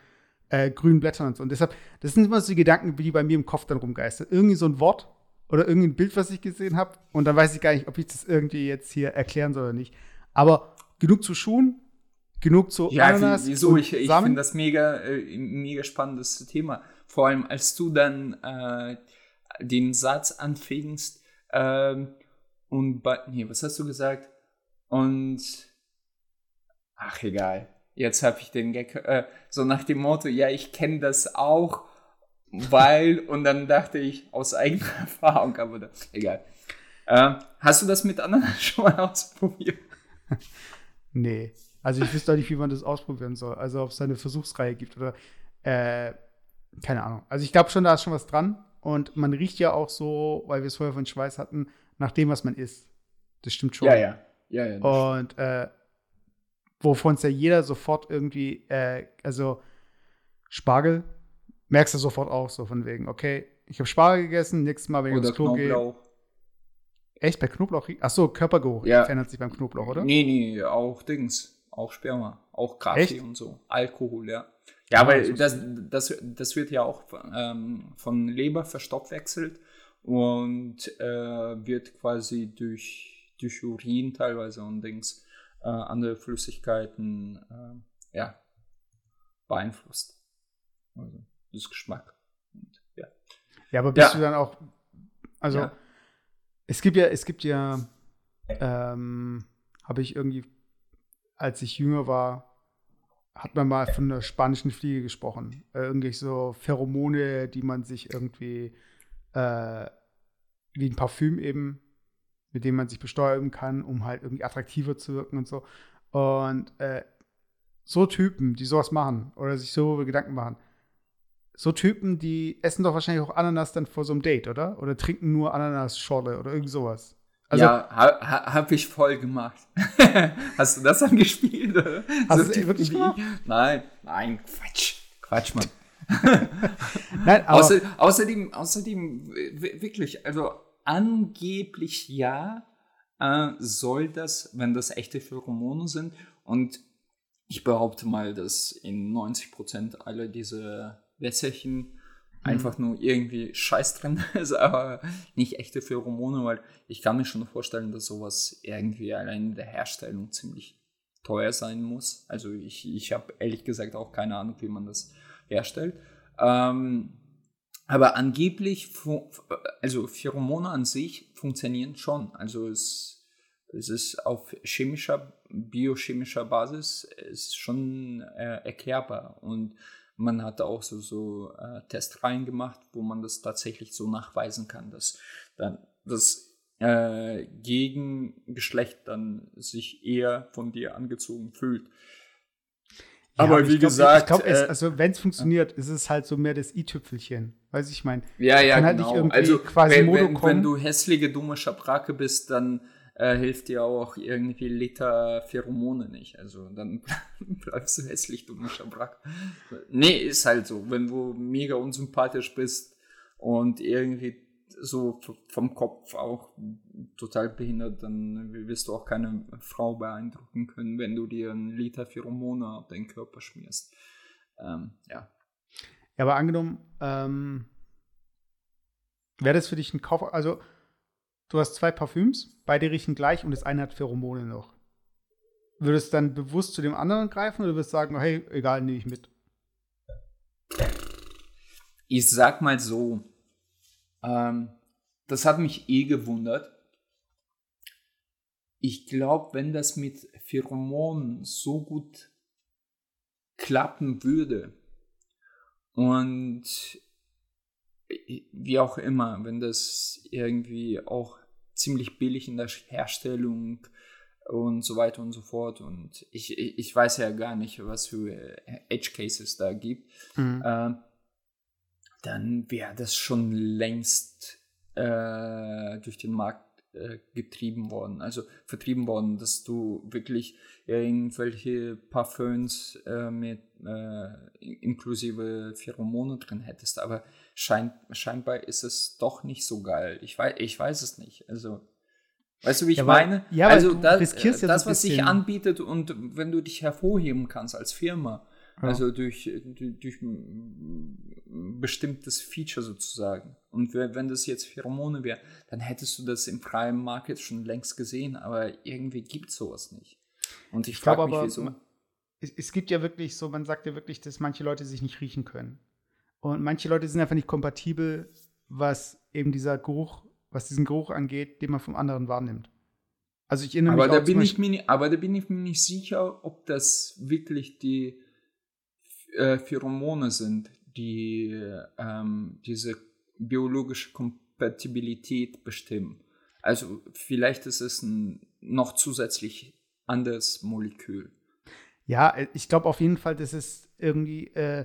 äh, grünen Blättern und so. Und deshalb, das sind immer so die Gedanken, die bei mir im Kopf dann rumgeistern. Irgendwie so ein Wort oder irgendein Bild, was ich gesehen habe. Und dann weiß ich gar nicht, ob ich das irgendwie jetzt hier erklären soll oder nicht. Aber genug zu Schuhen, genug zu ja, Ananas. Wieso? Ich, ich finde das mega, äh, mega spannendes Thema. Vor allem, als du dann äh, den Satz anfängst ähm, und bei, nee, was hast du gesagt? Und ach egal. Jetzt habe ich den Gag äh, so nach dem Motto, ja, ich kenne das auch, weil und dann dachte ich aus eigener (laughs) Erfahrung, aber da, egal. Äh, hast du das mit anderen (laughs) schon mal ausprobiert? nee. Also ich wüsste auch nicht, wie man das ausprobieren soll. Also ob es da eine Versuchsreihe gibt oder äh, keine Ahnung. Also ich glaube schon, da ist schon was dran. Und man riecht ja auch so, weil wir es vorher von Schweiß hatten, nach dem, was man isst. Das stimmt schon. Ja, ja. ja, ja und äh, wovon es ja jeder sofort irgendwie, äh, also Spargel, merkst du sofort auch so von wegen, okay, ich habe Spargel gegessen, nächstes Mal, wenn ich ins Klo gehe. Echt, bei Knoblauch? Ach so, Körpergeruch ja. verändert sich beim Knoblauch, oder? Nee, nee, auch Dings, auch Sperma, auch Kaffee und so, Alkohol, ja. Ja, weil das, das, das wird ja auch ähm, von Leber verstoffwechselt und äh, wird quasi durch, durch Urin teilweise und Dings äh, andere Flüssigkeiten äh, ja, beeinflusst. Also das Geschmack. Und, ja. ja, aber bist ja. du dann auch, also ja. es gibt ja, es gibt ja, ähm, habe ich irgendwie, als ich jünger war, hat man mal von der spanischen Fliege gesprochen. Äh, irgendwie so Pheromone, die man sich irgendwie äh, wie ein Parfüm eben, mit dem man sich besteuern kann, um halt irgendwie attraktiver zu wirken und so. Und äh, so Typen, die sowas machen oder sich so Gedanken machen, so Typen, die essen doch wahrscheinlich auch Ananas dann vor so einem Date, oder? Oder trinken nur Ananas-Schorle oder irgend sowas. Also, ja, ha, ha, hab ich voll gemacht. (laughs) Hast du das angespielt? Oder? Hast du das wirklich gemacht? Nein, nein, Quatsch. Quatsch, Mann. (laughs) nein, (laughs) aber Außer, außerdem, außerdem, wirklich, also angeblich ja, äh, soll das, wenn das echte Pheromone sind, und ich behaupte mal, dass in 90% aller diese Wässerchen Mhm. einfach nur irgendwie Scheiß drin (laughs) ist, aber nicht echte Pheromone, weil ich kann mir schon vorstellen, dass sowas irgendwie allein in der Herstellung ziemlich teuer sein muss. Also ich, ich habe ehrlich gesagt auch keine Ahnung, wie man das herstellt. Ähm, aber angeblich, also Pheromone an sich funktionieren schon. Also es, es ist auf chemischer, biochemischer Basis ist schon äh, erklärbar. Und man hat auch so, so äh, Testreihen gemacht, wo man das tatsächlich so nachweisen kann, dass dann das äh, Gegengeschlecht dann sich eher von dir angezogen fühlt. Ja, aber wie glaub, gesagt, ich glaube, äh, also wenn es funktioniert, ist es halt so mehr das i-Tüpfelchen. Weiß ich mein. Ja, ja, kann halt genau. Nicht irgendwie also quasi wenn, wenn, wenn, du hässliche, dumme Schabracke bist, dann äh, hilft dir auch irgendwie Liter Pheromone nicht. Also dann (laughs) bleibst du hässlich, du Schabrack. Nee, ist halt so. Wenn du mega unsympathisch bist und irgendwie so vom Kopf auch total behindert, dann wirst du auch keine Frau beeindrucken können, wenn du dir einen Liter Pheromone auf deinen Körper schmierst. Ähm, ja. Ja, aber angenommen, ähm, wäre das für dich ein Kauf, also du hast zwei Parfüms, beide riechen gleich und das eine hat Pheromone noch. Würdest du dann bewusst zu dem anderen greifen oder würdest du sagen, hey, egal, nehme ich mit? Ich sag mal so, ähm, das hat mich eh gewundert. Ich glaube, wenn das mit Pheromonen so gut klappen würde und wie auch immer, wenn das irgendwie auch ziemlich billig in der Herstellung und so weiter und so fort. Und ich, ich weiß ja gar nicht, was für Edge Cases da gibt. Mhm. Äh, dann wäre das schon längst äh, durch den Markt äh, getrieben worden, also vertrieben worden, dass du wirklich irgendwelche Parfums äh, mit äh, inklusive Pheromone drin hättest. Aber schein, scheinbar ist es doch nicht so geil. Ich weiß, ich weiß es nicht. Also Weißt du, wie ich ja, meine? Ja, also das, ja das was sich anbietet und wenn du dich hervorheben kannst als Firma, ja. Also durch, durch, durch bestimmtes Feature sozusagen. Und wenn das jetzt Pheromone wäre, dann hättest du das im freien Market schon längst gesehen, aber irgendwie gibt es sowas nicht. Und ich, ich frage mich, wieso. Es, es gibt ja wirklich so, man sagt ja wirklich, dass manche Leute sich nicht riechen können. Und manche Leute sind einfach nicht kompatibel, was eben dieser Geruch, was diesen Geruch angeht, den man vom anderen wahrnimmt. Also ich erinnere aber mich da bin ich mir, Aber da bin ich mir nicht sicher, ob das wirklich die äh, Pheromone sind, die ähm, diese biologische Kompatibilität bestimmen. Also vielleicht ist es ein noch zusätzlich anderes Molekül. Ja, äh, ich glaube auf jeden Fall, dass es irgendwie äh,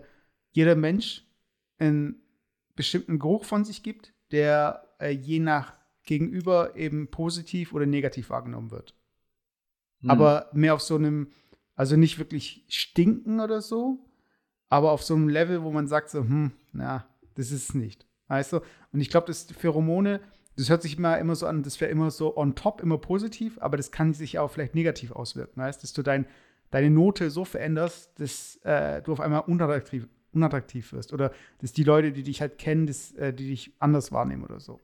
jeder Mensch einen bestimmten Geruch von sich gibt, der äh, je nach Gegenüber eben positiv oder negativ wahrgenommen wird. Hm. Aber mehr auf so einem, also nicht wirklich stinken oder so, aber auf so einem Level, wo man sagt so, hm, na, das ist es nicht. Weißt du? Und ich glaube, das Pheromone, das hört sich immer, immer so an, das wäre immer so on top, immer positiv, aber das kann sich auch vielleicht negativ auswirken. Weißt dass du dein, deine Note so veränderst, dass äh, du auf einmal unattraktiv, unattraktiv wirst. Oder dass die Leute, die dich halt kennen, das, äh, die dich anders wahrnehmen oder so.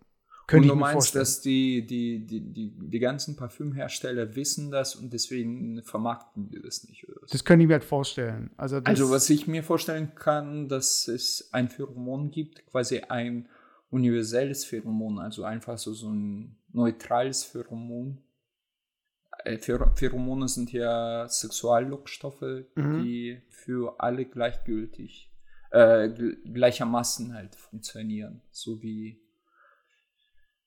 Könnte und du meinst, dass die, die, die, die, die ganzen Parfümhersteller wissen das und deswegen vermarkten die das nicht? Oder was? Das könnte ich mir halt vorstellen. Also, also, was ich mir vorstellen kann, dass es ein Pheromon gibt, quasi ein universelles Pheromon, also einfach so, so ein neutrales Pheromon. Äh, Pheromone sind ja Sexuallockstoffe, mhm. die für alle gleichgültig, äh, gleichermaßen halt funktionieren, so wie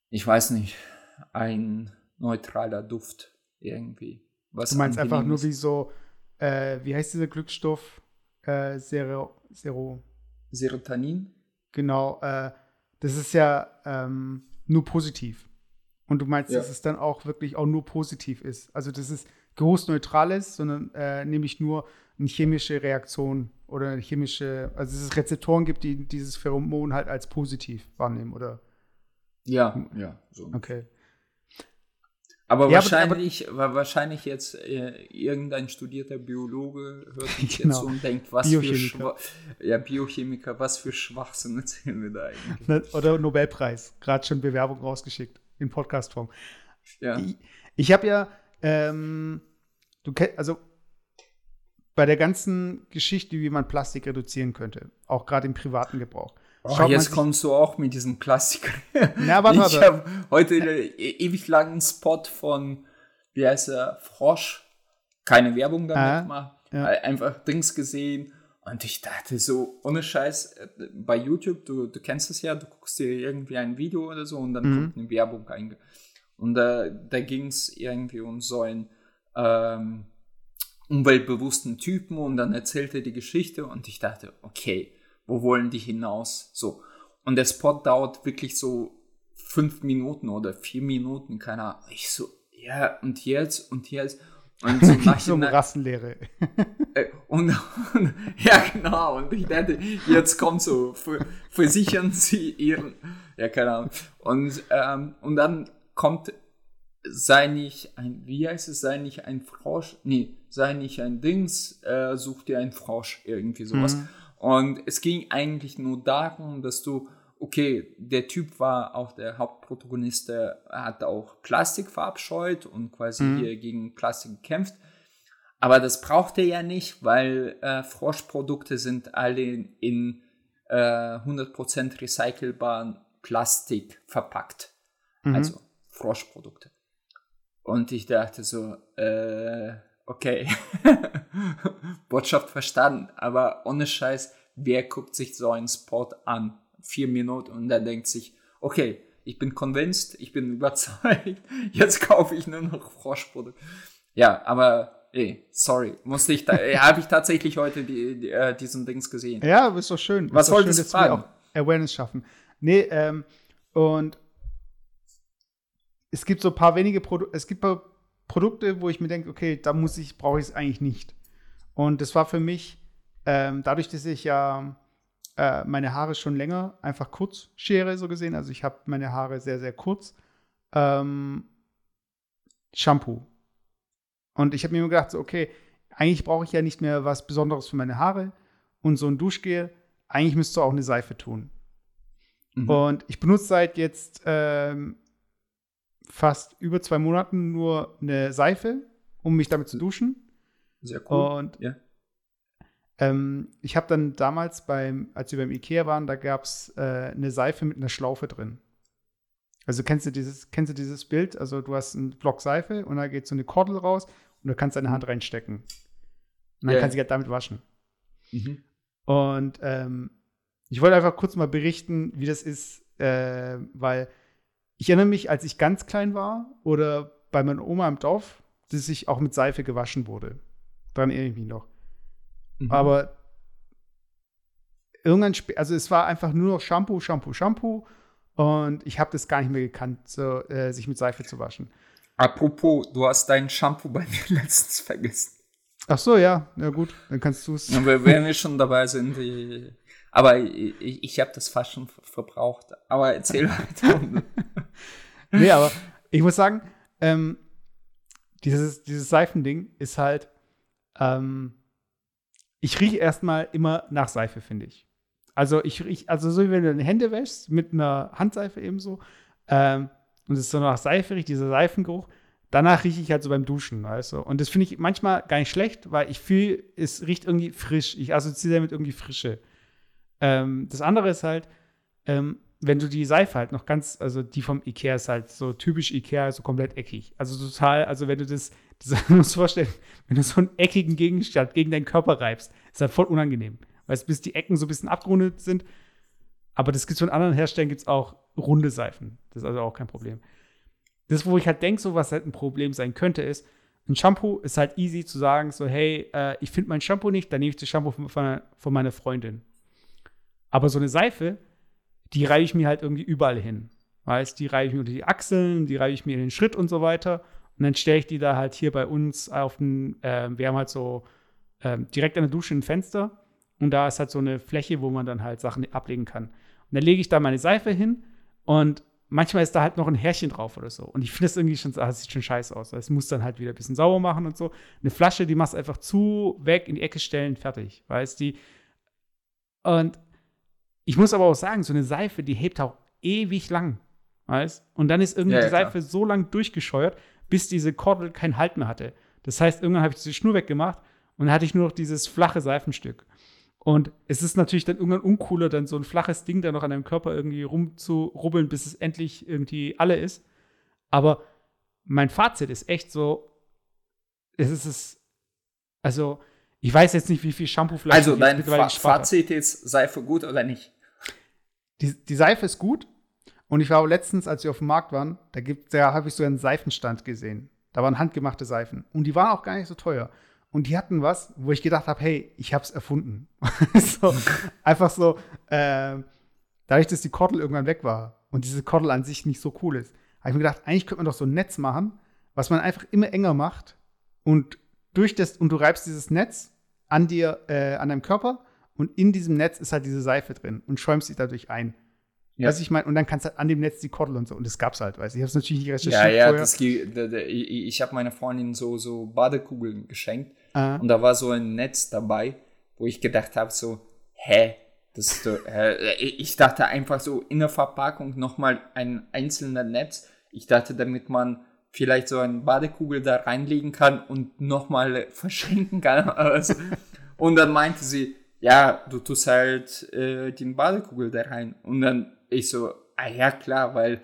ich weiß nicht, ein neutraler Duft irgendwie. Was du meinst einfach nur wie so, äh, wie heißt dieser Glückstoff? Äh, Zero, Zero. Serotonin? Genau, äh, das ist ja ähm, nur positiv. Und du meinst, ja. dass es dann auch wirklich auch nur positiv ist. Also, dass es geruchsneutral ist, sondern äh, nämlich nur eine chemische Reaktion oder eine chemische, also dass es Rezeptoren gibt, die dieses Pheromon halt als positiv wahrnehmen, oder? Ja, ja, so. Okay. Aber ja, wahrscheinlich, aber, wahrscheinlich jetzt äh, irgendein studierter Biologe hört mich (laughs) genau. jetzt so und denkt, was für Schwa ja, Biochemiker, was für Schwachsinn erzählen wir da eigentlich? Oder Nobelpreis, gerade schon Bewerbung rausgeschickt in Podcastform. Ja. Ich, ich habe ja, ähm, du kennst, also bei der ganzen Geschichte, wie man Plastik reduzieren könnte, auch gerade im privaten Gebrauch, Oh, jetzt kommst du auch mit diesem Klassiker. Ja, (laughs) warte, warte. Ich habe heute e ewig langen Spot von, wie heißt er, Frosch. Keine Werbung damit ah, gemacht. Ja. Einfach Dings gesehen. Und ich dachte so, ohne Scheiß, äh, bei YouTube, du, du kennst es ja, du guckst dir irgendwie ein Video oder so und dann mhm. kommt eine Werbung rein. Und äh, da ging es irgendwie um so einen ähm, umweltbewussten Typen und dann erzählte er die Geschichte und ich dachte, okay, wo wollen die hinaus? So. Und der Spot dauert wirklich so fünf Minuten oder vier Minuten, keine Ahnung. Ich so, ja, und jetzt, und jetzt. Und (laughs) so nach so eine Rassenlehre. Äh, und, (laughs) und, ja, genau. Und ich dachte, jetzt kommt so, versichern Sie Ihren, ja, keine Ahnung. Und, ähm, und dann kommt, sei nicht ein, wie heißt es, sei nicht ein Frosch, nee, sei nicht ein Dings, äh, such dir einen Frosch, irgendwie sowas. Mhm. Und es ging eigentlich nur darum, dass du, okay, der Typ war auch der Hauptprotagonist, der hat auch Plastik verabscheut und quasi mhm. hier gegen Plastik gekämpft. Aber das braucht er ja nicht, weil äh, Froschprodukte sind alle in äh, 100% recycelbaren Plastik verpackt. Mhm. Also Froschprodukte. Und ich dachte so, äh, okay, (laughs) Botschaft verstanden, aber ohne Scheiß, wer guckt sich so einen Spot an? Vier Minuten und der denkt sich, okay, ich bin convinced, ich bin (laughs) überzeugt, jetzt kaufe ich nur noch Froschprodukte. Ja, aber Ey, sorry, musste ich da, (laughs) habe ich tatsächlich heute die, die, äh, diesen Dings gesehen. Ja, ist doch schön. Was wolltest du fragen? Awareness schaffen. Nee, ähm, und es gibt so ein paar wenige Produkte, es gibt paar Produkte, wo ich mir denke, okay, da muss ich, brauche ich es eigentlich nicht. Und das war für mich, ähm, dadurch, dass ich ja äh, meine Haare schon länger einfach kurz schere, so gesehen, also ich habe meine Haare sehr, sehr kurz, ähm, Shampoo und ich habe mir immer gedacht, so, okay, eigentlich brauche ich ja nicht mehr was Besonderes für meine Haare und so ein Duschgel. Eigentlich müsste auch eine Seife tun. Mhm. Und ich benutze seit jetzt ähm, fast über zwei Monaten nur eine Seife, um mich damit zu duschen. Sehr cool. Und ja. Ähm, ich habe dann damals beim, als wir beim Ikea waren, da gab es äh, eine Seife mit einer Schlaufe drin. Also kennst du dieses, kennst du dieses Bild? Also du hast einen Block Seife und da geht so eine Kordel raus und du kannst deine Hand reinstecken. Und dann yeah. kannst du halt damit waschen. Mhm. Und ähm, ich wollte einfach kurz mal berichten, wie das ist, äh, weil ich erinnere mich, als ich ganz klein war oder bei meiner Oma im Dorf, dass ich auch mit Seife gewaschen wurde. Daran erinnere ich mich noch. Mhm. Aber irgendwann, also es war einfach nur noch Shampoo, Shampoo, Shampoo. Und ich habe das gar nicht mehr gekannt, so, äh, sich mit Seife zu waschen. Apropos, du hast dein Shampoo (laughs) bei mir letztens vergessen. Ach so, ja, ja gut, dann kannst du es. Ja, wenn wir schon dabei sind, die, aber ich, ich habe das fast schon verbraucht. Aber erzähl (laughs) weiter. nee, aber ich muss sagen, ähm, dieses, dieses Seifending ist halt, ähm, ich rieche erstmal immer nach Seife, finde ich. Also ich riech, also so wie wenn du deine Hände wäschst, mit einer Handseife ebenso, ähm, und es so nach Seife riecht, dieser Seifengeruch. Danach rieche ich halt so beim Duschen, weißt du. Und das finde ich manchmal gar nicht schlecht, weil ich fühle, es riecht irgendwie frisch. Ich assoziiere damit irgendwie Frische. Ähm, das andere ist halt, ähm, wenn du die Seife halt noch ganz, also die vom Ikea ist halt so typisch Ikea, so komplett eckig. Also total, also wenn du das, (laughs) das musst du vorstellen, wenn du so einen eckigen Gegenstand gegen deinen Körper reibst, ist halt voll unangenehm. Weißt du, bis die Ecken so ein bisschen abgerundet sind. Aber das gibt es von anderen Herstellern, gibt es auch runde Seifen. Das ist also auch kein Problem. Das, wo ich halt denke, so was halt ein Problem sein könnte, ist, ein Shampoo ist halt easy zu sagen, so, hey, äh, ich finde mein Shampoo nicht, dann nehme ich das Shampoo von, von, von meiner Freundin. Aber so eine Seife, die reibe ich mir halt irgendwie überall hin. Weißt, die reibe ich mir unter die Achseln, die reibe ich mir in den Schritt und so weiter. Und dann stelle ich die da halt hier bei uns auf den, äh, wir haben halt so äh, direkt an der Dusche ein Fenster und da ist halt so eine Fläche, wo man dann halt Sachen ablegen kann. Und dann lege ich da meine Seife hin und manchmal ist da halt noch ein Härchen drauf oder so. Und ich finde das irgendwie schon, das sieht schon scheiße aus. Es muss dann halt wieder ein bisschen sauber machen und so. Eine Flasche, die machst du einfach zu, weg, in die Ecke stellen, fertig. Weißt du? Und ich muss aber auch sagen, so eine Seife, die hebt auch ewig lang. Weißt Und dann ist irgendwie ja, ja, die Seife klar. so lang durchgescheuert, bis diese Kordel keinen Halt mehr hatte. Das heißt, irgendwann habe ich diese Schnur weggemacht und dann hatte ich nur noch dieses flache Seifenstück. Und es ist natürlich dann irgendwann uncooler, dann so ein flaches Ding da noch an deinem Körper irgendwie rumzurubbeln, bis es endlich irgendwie alle ist. Aber mein Fazit ist echt so, es ist es, also ich weiß jetzt nicht, wie viel Shampoo vielleicht. Also dein Fa Fazit ist Seife gut oder nicht? Die, die Seife ist gut. Und ich war letztens, als wir auf dem Markt waren, da, da habe ich so einen Seifenstand gesehen. Da waren handgemachte Seifen. Und die waren auch gar nicht so teuer. Und die hatten was, wo ich gedacht habe, hey, ich habe es erfunden. (laughs) so, einfach so, äh, dadurch, dass die Kordel irgendwann weg war und diese Kordel an sich nicht so cool ist, habe ich mir gedacht, eigentlich könnte man doch so ein Netz machen, was man einfach immer enger macht und durch das, und du reibst dieses Netz an dir, äh, an deinem Körper und in diesem Netz ist halt diese Seife drin und schäumst dich dadurch ein. Ja. Weißt ich meine, und dann kannst du halt an dem Netz die Kordel und so. Und das gab's halt, weißt du. Ich hab's natürlich nicht recherchiert Ja, ja, vorher. das, ich, ich habe meiner Freundin so, so Badekugeln geschenkt Ah. und da war so ein Netz dabei, wo ich gedacht habe, so, hä? Das ist doch, hä? Ich dachte einfach so in der Verpackung nochmal ein einzelner Netz. Ich dachte, damit man vielleicht so eine Badekugel da reinlegen kann und nochmal verschenken kann. (laughs) Also, und dann meinte sie, ja, du tust halt äh, die Badekugel da rein. Und dann ich so, ah ja klar, weil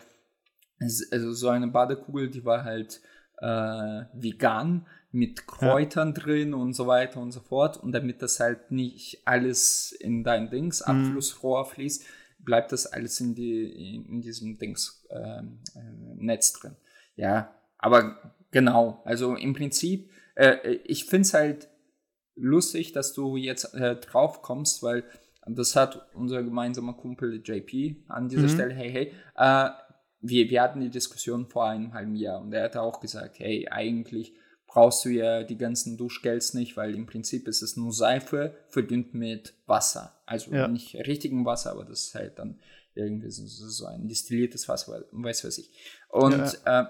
es, also so eine Badekugel, die war halt äh, vegan mit Kräutern drin und so weiter und so fort. Und damit das halt nicht alles in dein Dings Abflussrohr fließt, bleibt das alles in, die, in, in diesem Dings ähm, äh, Netz drin. Ja, aber genau, also im Prinzip, äh, ich finde es halt lustig, dass du jetzt äh, drauf kommst, weil das hat unser gemeinsamer Kumpel JP an dieser Mhm. Stelle, hey, hey, äh, wir, wir hatten die Diskussion vor einem halben Jahr und er hat auch gesagt, hey, eigentlich brauchst du ja die ganzen Duschgels nicht, weil im Prinzip ist es nur Seife verdünnt mit Wasser. Also Ja. nicht richtigem Wasser, aber das ist halt dann irgendwie so, so ein destilliertes Wasser, weiß was ich. Und, äh,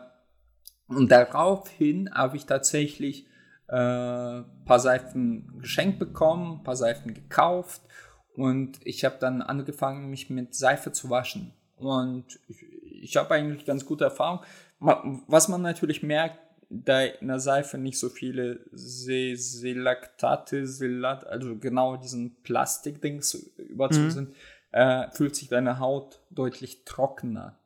und daraufhin habe ich tatsächlich äh, paar Seifen geschenkt bekommen, paar Seifen gekauft und ich habe dann angefangen, mich mit Seife zu waschen. Und ich, ich habe eigentlich ganz gute Erfahrung. Was man natürlich merkt, da in der Seife nicht so viele Se Selaktate, Selat, also genau diesen Plastikdings überzogen Mhm. sind, äh, fühlt sich deine Haut deutlich trockener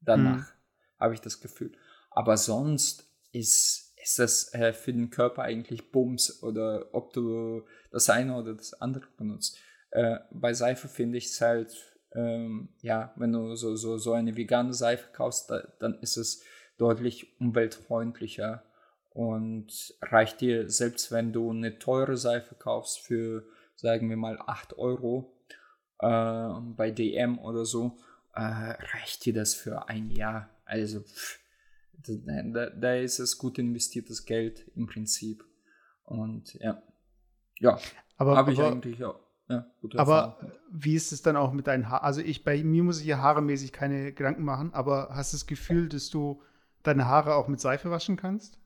danach, habe ich das Gefühl. Aber sonst ist, ist das äh, für den Körper eigentlich Bums oder ob du das eine oder das andere benutzt. Äh, bei Seife finde ich es halt, ähm, ja, wenn du so, so, so eine vegane Seife kaufst, da, dann ist es deutlich umweltfreundlicher und reicht dir, selbst wenn du eine teure Seife kaufst für, sagen wir mal, 8 Euro äh, bei DM oder so, äh, reicht dir das für ein Jahr. Also, pff, da, da, ist es gut investiertes Geld im Prinzip. Und ja, ja, aber, habe ich aber, eigentlich auch. Ja, aber Erfahrung. wie ist es dann auch mit deinen Haaren? Also ich, bei mir muss ich hier haaremäßig keine Gedanken machen, aber hast du das Gefühl, dass du deine Haare auch mit Seife waschen kannst?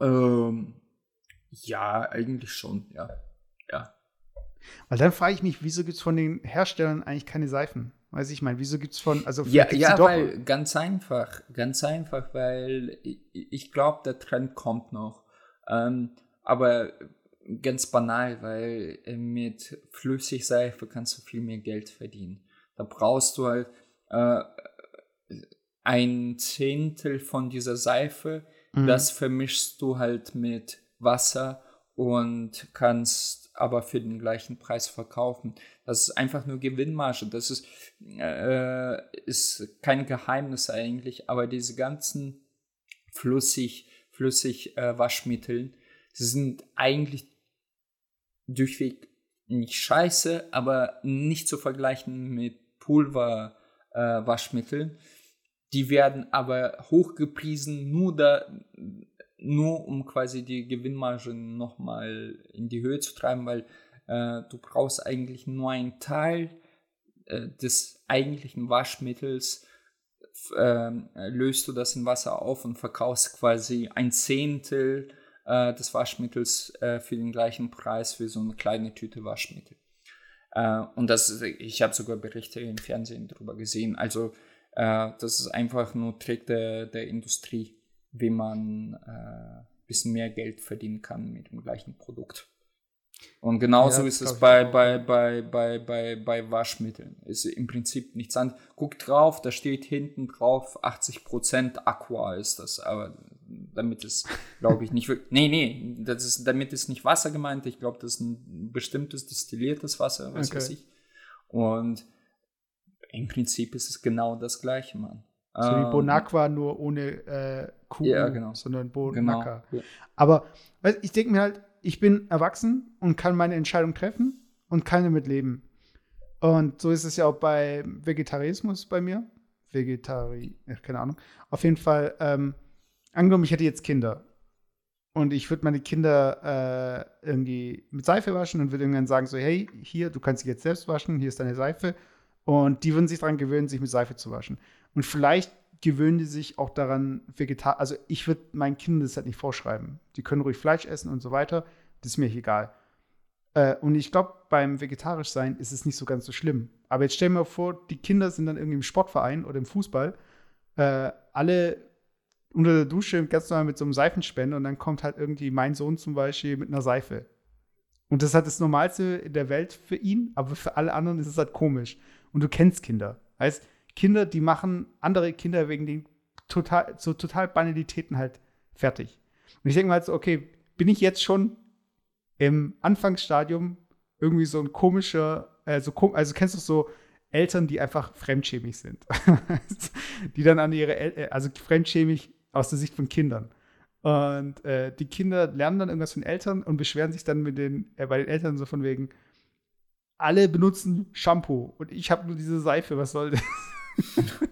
Ähm, ja, eigentlich schon, ja. Ja. Weil dann frage ich mich, wieso gibt es von den Herstellern eigentlich keine Seifen? Weiß ich meine, wieso gibt es von, also Ja, ja doch- weil ganz einfach, ganz einfach, weil ich, ich glaube, der Trend kommt noch. Ähm, aber ganz banal, weil äh, mit Flüssigseife kannst du viel mehr Geld verdienen. Da brauchst du halt äh, ein Zehntel von dieser Seife, Mhm. das vermischst du halt mit Wasser und kannst aber für den gleichen Preis verkaufen. Das ist einfach nur Gewinnmarge. Das ist, äh, ist kein Geheimnis eigentlich, aber diese ganzen flüssig, flüssig äh, Waschmitteln sind eigentlich durchweg nicht scheiße, aber nicht zu vergleichen mit Pulver äh. Die werden aber hochgepriesen, nur da, nur um quasi die Gewinnmarge nochmal in die Höhe zu treiben, weil äh, du brauchst eigentlich nur einen Teil äh, des eigentlichen Waschmittels, ähm, löst du das in Wasser auf und verkaufst quasi ein Zehntel äh, des Waschmittels äh, für den gleichen Preis für so eine kleine Tüte Waschmittel. Äh, und das, ich habe sogar Berichte im Fernsehen darüber gesehen. Also äh, das ist einfach nur Trick der, der Industrie, wie man ein äh, bisschen mehr Geld verdienen kann mit dem gleichen Produkt. Und genauso Ja, ist es bei, bei, bei, bei, bei, bei Waschmitteln. Ist im Prinzip nichts anderes. Guck drauf, da steht hinten drauf, 80% Aqua ist das. Aber damit ist, glaube ich, nicht wirklich. Nee, nee, das ist, damit ist nicht Wasser gemeint. Ich glaube, das ist ein bestimmtes destilliertes Wasser, was Okay. weiß ich. Und im Prinzip ist es genau das Gleiche, Mann. So wie Ähm, Bonacqua, nur ohne äh, Kuh, Ja, genau. sondern Genau. Bonacqua. Aber weißt, ich denke mir halt, ich bin erwachsen und kann meine Entscheidung treffen und kann damit leben. Und so ist es ja auch bei Vegetarismus bei mir. Vegetari, ja, keine Ahnung. Auf jeden Fall, ähm, angenommen, ich hätte jetzt Kinder und ich würde meine Kinder äh, irgendwie mit Seife waschen und würde irgendwann sagen so, hey, hier, du kannst dich jetzt selbst waschen, hier ist deine Seife. Und die würden sich daran gewöhnen, sich mit Seife zu waschen. Und vielleicht gewöhnen die sich auch daran, vegetar also ich würde meinen Kindern das halt nicht vorschreiben. Die können ruhig Fleisch essen und so weiter. Das ist mir egal. Äh, und ich glaube, beim vegetarisch sein ist es nicht so ganz so schlimm. Aber jetzt stell mir vor, die Kinder sind dann irgendwie im Sportverein oder im Fußball. Äh, alle unter der Dusche ganz normal mit so einem Seifenspender und dann kommt halt irgendwie mein Sohn zum Beispiel mit einer Seife. Und das ist halt das Normalste in der Welt für ihn, aber für alle anderen ist es halt komisch. Und du kennst Kinder. Heißt, Kinder, die machen andere Kinder wegen den total, so total Banalitäten halt fertig. Und ich denke mal halt so, okay, bin ich jetzt schon im Anfangsstadium irgendwie so ein komischer, äh, so, also kennst du so Eltern, die einfach fremdschämig sind. (laughs) die dann an ihre, El äh, also fremdschämig aus der Sicht von Kindern. Und äh, die Kinder lernen dann irgendwas von Eltern und beschweren sich dann mit den, äh, bei den Eltern so von wegen, alle benutzen Shampoo und ich habe nur diese Seife, was soll das? (laughs)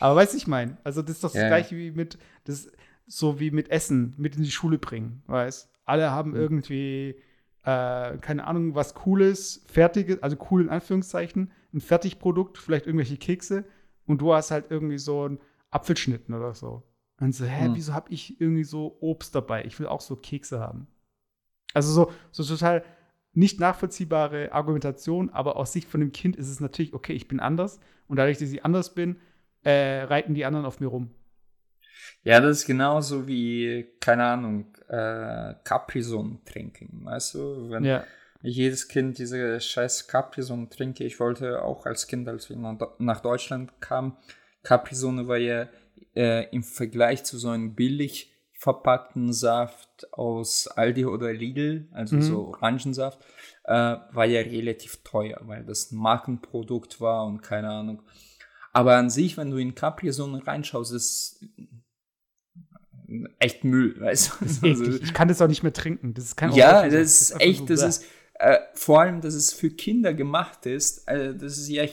Aber weißt du, ich meine, also das ist doch das ja, gleiche wie mit, das, so wie mit Essen, mit in die Schule bringen, weißt Alle haben mhm. irgendwie, äh, keine Ahnung, was Cooles, Fertiges, also cool in Anführungszeichen, ein Fertigprodukt, vielleicht irgendwelche Kekse und du hast halt irgendwie so ein Apfelschnitten oder so. Und so, hä, hm. wieso habe ich irgendwie so Obst dabei? Ich will auch so Kekse haben. Also so, so total nicht nachvollziehbare Argumentation, aber aus Sicht von dem Kind ist es natürlich, okay, ich bin anders und dadurch, dass ich anders bin, äh, reiten die anderen auf mir rum. Ja, das ist genauso wie, keine Ahnung, äh, Capri-Sonne trinken, weißt du? Wenn ja. jedes Kind diese scheiß Capri-Sonne trinke, ich wollte auch als Kind, als wir nach Deutschland kamen, Capri-Sonne war ja äh, im Vergleich zu so einem billig verpackten Saft aus Aldi oder Lidl, also mhm. so Orangensaft, äh, war ja relativ teuer, weil das ein Markenprodukt war und keine Ahnung. Aber an sich, wenn du in Capri-Sonne reinschaust, ist echt Müll, (laughs) weißt du? Also, ich kann das auch nicht mehr trinken. Das ist kein Ja, das, das ist echt, so das ist äh, vor allem, dass es für Kinder gemacht ist, also das ist ja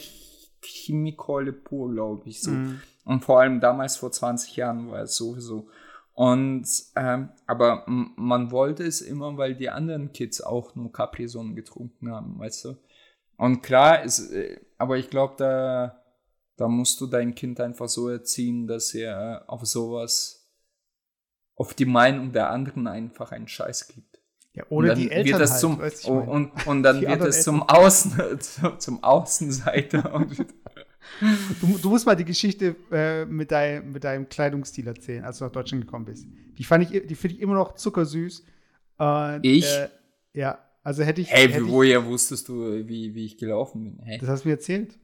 Chemikole pur, glaube ich. So. Mhm. Und vor allem damals vor 20 Jahren war es sowieso. Und ähm, aber man wollte es immer, weil die anderen Kids auch nur Capri-Sonnen getrunken haben, weißt du. Und klar ist, äh, aber ich glaube, da da musst du dein Kind einfach so erziehen, dass er auf sowas, auf die Meinung der anderen einfach einen Scheiß gibt. Ja, oder die Eltern wird das halt, zum, und, und, und dann wird es zum Außen, (laughs) zum Außenseiter. (laughs) Du, du, musst mal die Geschichte äh, mit, dein, mit deinem Kleidungsstil erzählen, als du nach Deutschland gekommen bist. Die fand ich, die finde ich immer noch zuckersüß. Und, ich? Äh, ja, also hätte ich. Hey, hätte woher ich, wusstest du, wie, wie ich gelaufen bin? Hey. Das hast du mir erzählt.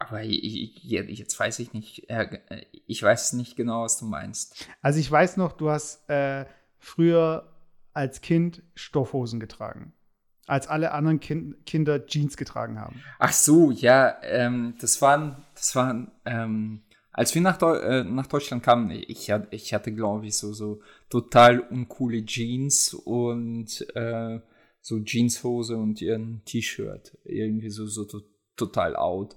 Aber ich, jetzt weiß ich nicht, äh, ich weiß nicht genau, was du meinst. Also ich weiß noch, du hast äh, früher als Kind Stoffhosen getragen als alle anderen kind, Kinder Jeans getragen haben. Ach so, ja, ähm, das waren, das waren, ähm, als wir nach, Deu äh, nach Deutschland kamen, ich, ich hatte, glaube ich, so, so total uncoole Jeans und äh, so Jeanshose und ihren T-Shirt. Irgendwie so, so to total out.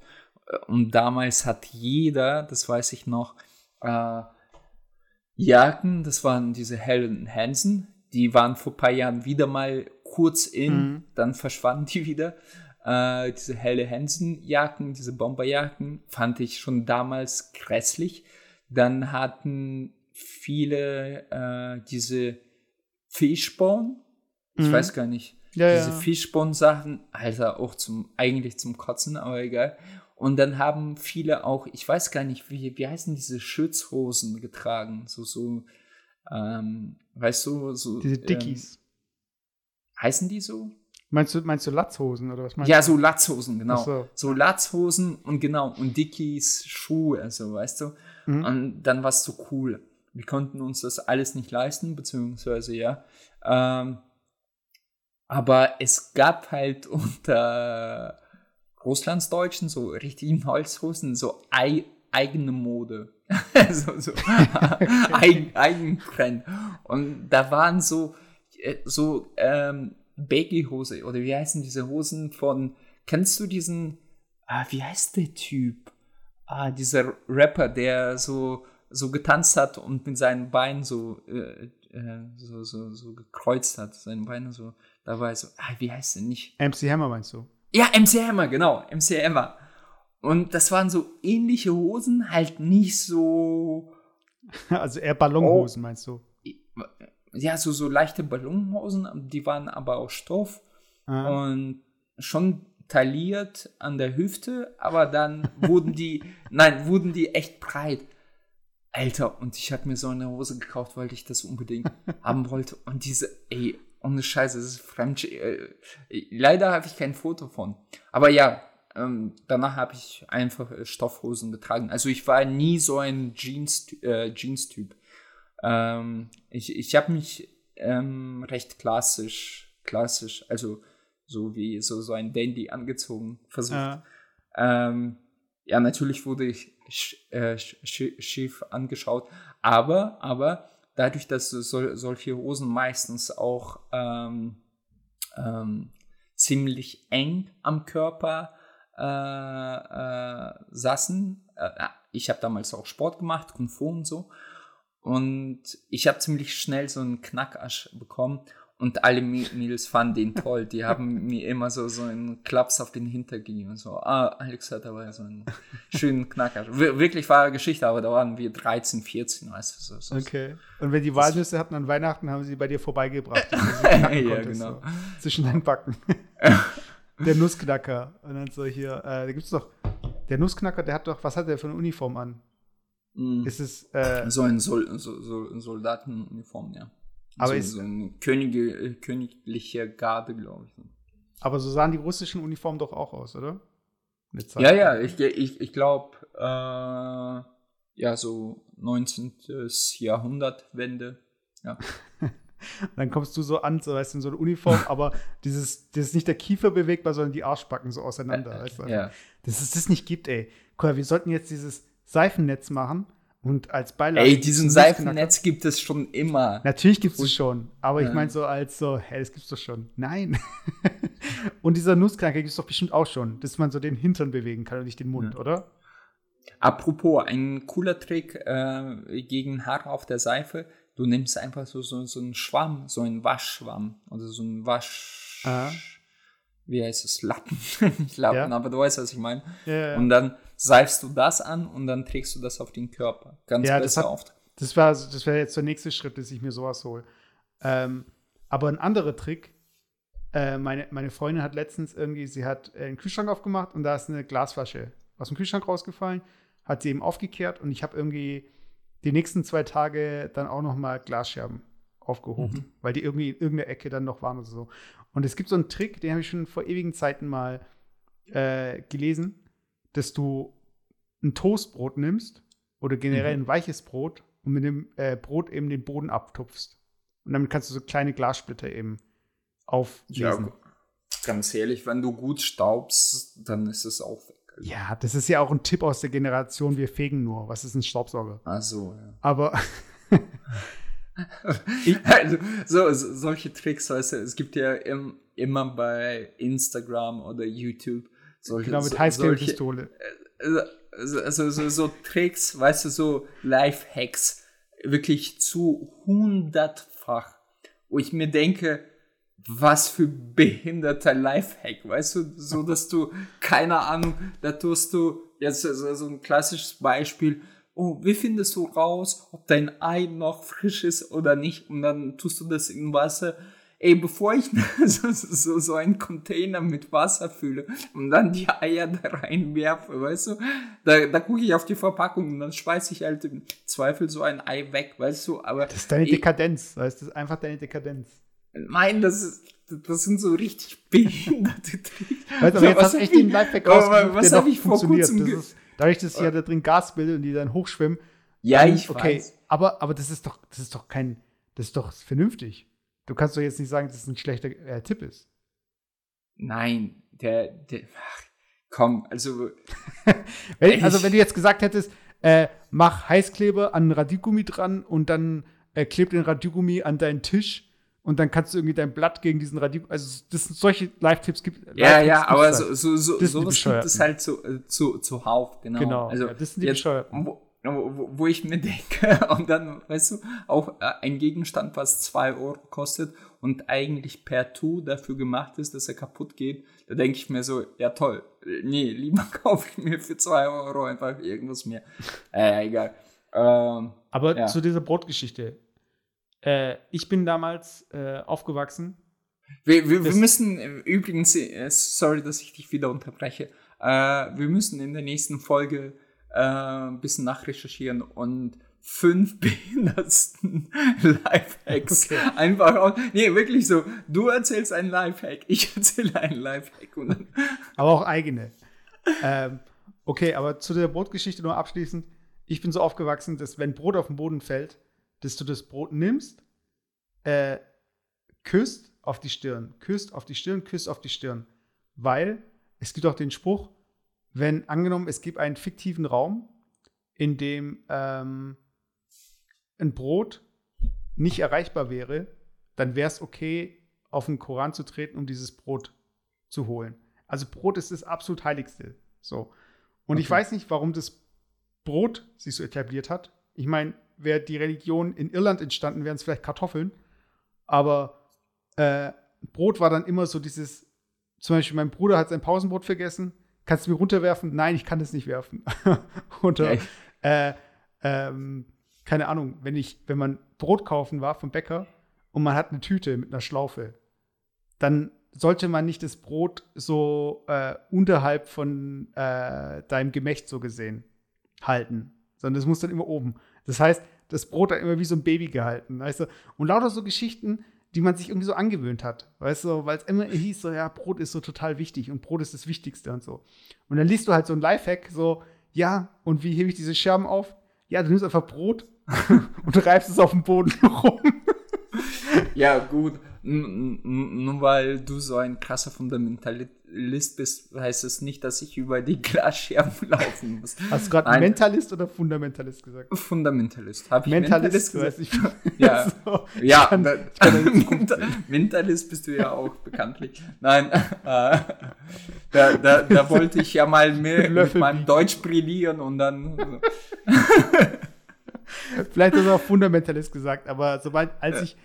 Und damals hat jeder, das weiß ich noch, äh, Jacken, das waren diese Helen Hansen, die waren vor ein paar Jahren wieder mal kurz in, mhm. dann verschwanden die wieder. Äh, diese helle Hansen-Jacken, diese Bomberjacken, fand ich schon damals grässlich. Dann hatten viele äh, diese Fishbone, ich mhm. weiß gar nicht, ja, diese ja. Fishbone-Sachen, Alter, auch zum, eigentlich zum Kotzen, aber egal. Und dann haben viele auch, ich weiß gar nicht, wie, wie heißen diese Schützhosen getragen, so, so, ähm, weißt du, so. Diese Dickies. Ähm, heißen die so? Meinst du, meinst du Latzhosen oder was meinst ja, du? so Latzhosen, genau. So. so. Latzhosen und genau, und Dickies Schuhe, also weißt du. Mhm. Und dann war es so cool. Wir konnten uns das alles nicht leisten, beziehungsweise ja. Ähm, aber es gab halt (laughs) unter Russlandsdeutschen so richtigen Holzhosen so ei eigene Mode. (laughs) so, so (laughs) eigen, Eigentrend. Und da waren so äh, so ähm, Baggy-Hose oder wie heißen diese Hosen von, kennst du diesen, ah, wie heißt der Typ? Ah, dieser Rapper, der so so getanzt hat und mit seinen Beinen so, äh, äh, so, so, so gekreuzt hat, seine Beine so dabei so, ah, wie heißt der nicht? MC Hammer meinst du? Ja, MC Hammer, genau, MC Hammer. Und das waren so ähnliche Hosen, halt nicht so. (laughs) Also eher Ballonhosen, oh, meinst du? Ja, so, so leichte Ballonhosen, die waren aber aus Stoff ah. und schon tailliert an der Hüfte, aber dann wurden die, (laughs) nein, wurden die echt breit. Alter, und ich habe mir so eine Hose gekauft, weil ich das unbedingt (laughs) haben wollte. Und diese, ey, ohne Scheiße, das ist fremd. Äh, leider habe ich kein Foto von. Aber ja, ähm, danach habe ich einfach äh, Stoffhosen getragen. Also ich war nie so ein äh, Jeans-Typ. Ähm, ich ich habe mich ähm, recht klassisch, klassisch, also so wie so, so ein Dandy angezogen versucht. Ja, ähm, ja natürlich wurde ich sch, äh, sch, schief angeschaut, aber, aber dadurch, dass so, solche Hosen meistens auch ähm, ähm, ziemlich eng am Körper äh, äh, saßen. Äh, ich habe damals auch Sport gemacht, Kung Fu und so. Und ich habe ziemlich schnell so einen Knackasch bekommen. Und alle Mädels fanden den toll. Die haben (laughs) mir immer so, so einen Klaps auf den Hintern gegeben. So, ah, Alex hat aber so einen schönen Knacker. Wir, wirklich wahre Geschichte, aber da waren wir 13, 14, weißt du. So, so, okay. Und wenn die Walnüsse hatten an Weihnachten, haben sie bei dir vorbeigebracht. (laughs) ja, konntest, genau. So, zwischen deinen Backen. (laughs) der Nussknacker. Und dann so hier, äh, da gibt es doch, der Nussknacker, der hat doch, was hat der für eine Uniform an? Mm. Ist es, äh, so ein Sol so, so Soldatenuniform, ja. Aber so, ist, so eine Könige, äh, königliche Garde, glaube ich. Aber so sahen die russischen Uniformen doch auch aus, oder? Ja, ja, ich, ich, ich glaube, äh, ja, so 19. Jahrhundert Wende. (laughs) Ja. dann kommst du so an, so weißt du, in so eine Uniform, (laughs) aber dieses, das ist nicht der Kiefer bewegbar, sondern die Arschbacken so auseinander. Äh, weißt du? ja. Dass es das nicht gibt, ey. Cool, wir sollten jetzt dieses Seifennetz machen und als Beilage. Ey, diesen Seifennetz gibt es schon immer. Natürlich gibt es schon. Aber ja. ich meine so als so, hä, das gibt's doch schon. Nein. (laughs) und dieser Nussknacker gibt es doch bestimmt auch schon, dass man so den Hintern bewegen kann und nicht den Mund, ja. oder? Apropos, ein cooler Trick äh, gegen Haare auf der Seife. Du nimmst einfach so, so, so einen Schwamm, so einen Waschschwamm oder so einen Wasch. Aha. Wie heißt es? Lappen. (laughs) Nicht Lappen, ja. aber du weißt, was ich meine. Ja, und dann seifst du das an und dann trägst du das auf den Körper. Ganz ja, besser oft. Das war, das wäre jetzt der nächste Schritt, dass ich mir sowas hole. Ähm, aber ein anderer Trick, äh, meine, meine Freundin hat letztens irgendwie, sie hat einen Kühlschrank aufgemacht und da ist eine Glasflasche aus dem Kühlschrank rausgefallen, hat sie eben aufgekehrt und ich habe irgendwie die nächsten zwei Tage dann auch noch mal Glasscherben aufgehoben, mhm. weil die irgendwie in irgendeiner Ecke dann noch waren oder so. Und es gibt so einen Trick, den habe ich schon vor ewigen Zeiten mal äh, gelesen dass du ein Toastbrot nimmst oder generell mhm. ein weiches Brot und mit dem äh, Brot eben den Boden abtupfst. Und damit kannst du so kleine Glassplitter eben auflesen. Ja, ganz ehrlich, wenn du gut staubst, dann ist es auch weg. Ja, das ist ja auch ein Tipp aus der Generation, wir fegen nur. Was ist ein Staubsauger? Ach so, ja. Aber (laughs) also, so, so, solche Tricks, weißt du, es gibt ja im, immer bei Instagram oder YouTube solche, genau, mit Heißklebepistole. Also, also so, so Tricks, weißt du, so Life-Hacks, wirklich zu hundertfach, wo ich mir denke, was für behinderter Lifehack, weißt du, so (laughs) dass du, keine Ahnung, da tust du, jetzt so, so ein klassisches Beispiel, oh, wie findest du raus, ob dein Ei noch frisch ist oder nicht, und dann tust du das in Wasser, ey, bevor ich (laughs) so, so, so einen Container mit Wasser fülle und dann die Eier da reinwerfe, weißt du, da, da gucke ich auf die Verpackung und dann schmeiße ich halt im Zweifel so ein Ei weg, weißt du, aber. Das ist deine Dekadenz, weißt du, das ist einfach deine Dekadenz. Nein, das ist, das sind so richtig (laughs) behinderte Tricks. Weißt du, jetzt hast du echt den Lifehack rausgesucht, was habe ich vor kurzem das ist, Dadurch, dass sich ja da drin Gas bildet und die dann hochschwimmen. Ja, ich okay, weiß. Aber, aber das ist doch, das ist doch kein, das ist doch vernünftig. Du kannst doch jetzt nicht sagen, dass es ein schlechter äh, Tipp ist. Nein, der, der ach, komm, also. (laughs) wenn, also, wenn du jetzt gesagt hättest, äh, mach Heißkleber an Radiergummi dran und dann äh, kleb den Radiergummi an deinen Tisch und dann kannst du irgendwie dein Blatt gegen diesen Radiergummi. Also, das sind solche Live-Tipps gibt Ja, Live ja, aber so, so, so, sowas gibt es halt zu, äh, zu, zuhauf, genau. Genau, also, ja, das sind die jetzt, wo, wo, wo ich mir (laughs) denke, und dann, weißt du, auch äh, ein Gegenstand, was zwei Euro kostet und eigentlich per Tu dafür gemacht ist, dass er kaputt geht, da denke ich mir so, ja toll, nee, lieber (laughs) kaufe ich mir für zwei Euro einfach irgendwas mehr. Äh, egal. Ähm, Aber ja. zu dieser Brotgeschichte. Äh, ich bin damals äh, aufgewachsen. Wir, wir, wir müssen äh, übrigens, äh, sorry, dass ich dich wieder unterbreche, äh, wir müssen in der nächsten Folge äh, ein bisschen nachrecherchieren und fünf (laughs) behindertsten Lifehacks Okay. einfach aus. Nee, wirklich so. Du erzählst einen Lifehack, ich (laughs) erzähle einen Lifehack. (laughs) Aber auch eigene. ähm, okay, aber zu der Brotgeschichte nur abschließend. Ich bin so aufgewachsen, dass wenn Brot auf den Boden fällt, dass du das Brot nimmst, äh, küsst auf die Stirn, küsst auf die Stirn, küsst auf die Stirn. Weil es gibt auch den Spruch, wenn angenommen, es gibt einen fiktiven Raum, in dem ähm, ein Brot nicht erreichbar wäre, dann wäre es okay, auf den Koran zu treten, um dieses Brot zu holen. Also Brot ist das absolut Heiligste. So. Und ich Okay. weiß nicht, warum das Brot sich so etabliert hat. Ich meine, wäre die Religion in Irland entstanden, wären es vielleicht Kartoffeln. Aber äh, Brot war dann immer so dieses, zum Beispiel mein Bruder hat sein Pausenbrot vergessen. Kannst du mir runterwerfen? Nein, ich kann das nicht werfen. (laughs) Oder Echt? äh, ähm, keine Ahnung, wenn ich, wenn man Brot kaufen war vom Bäcker und man hat eine Tüte mit einer Schlaufe, dann sollte man nicht das Brot so äh, unterhalb von äh, deinem Gemächt so gesehen halten, sondern es muss dann immer oben. Das heißt, das Brot hat immer wie so ein Baby gehalten, weißt du? Und lauter so Geschichten, die man sich irgendwie so angewöhnt hat, weißt du, weil es immer hieß so, ja, Brot ist so total wichtig und Brot ist das Wichtigste und so. Und dann liest du halt so ein Lifehack, so, ja, und wie hebe ich diese Scherben auf? Ja, du nimmst einfach Brot (laughs) und reibst es auf dem Boden (laughs) rum. Ja, gut. Nur weil du so ein krasser Fundamentalist bist, heißt es nicht, dass ich über die Glasscherben (laughs) laufen muss. Hast du gerade. Mentalist oder Fundamentalist gesagt? Fundamentalist. Habe ich Mentalist, Mentalist gesagt? (laughs) ich. Ja. So. Ja, kann- da, (laughs) Mentalist bist du ja auch bekanntlich. Nein, äh, da, da, da wollte ich ja mal mehr mit meinem. Deutsch brillieren und dann. Vielleicht hast du auch Fundamentalist gesagt, aber sobald, als ich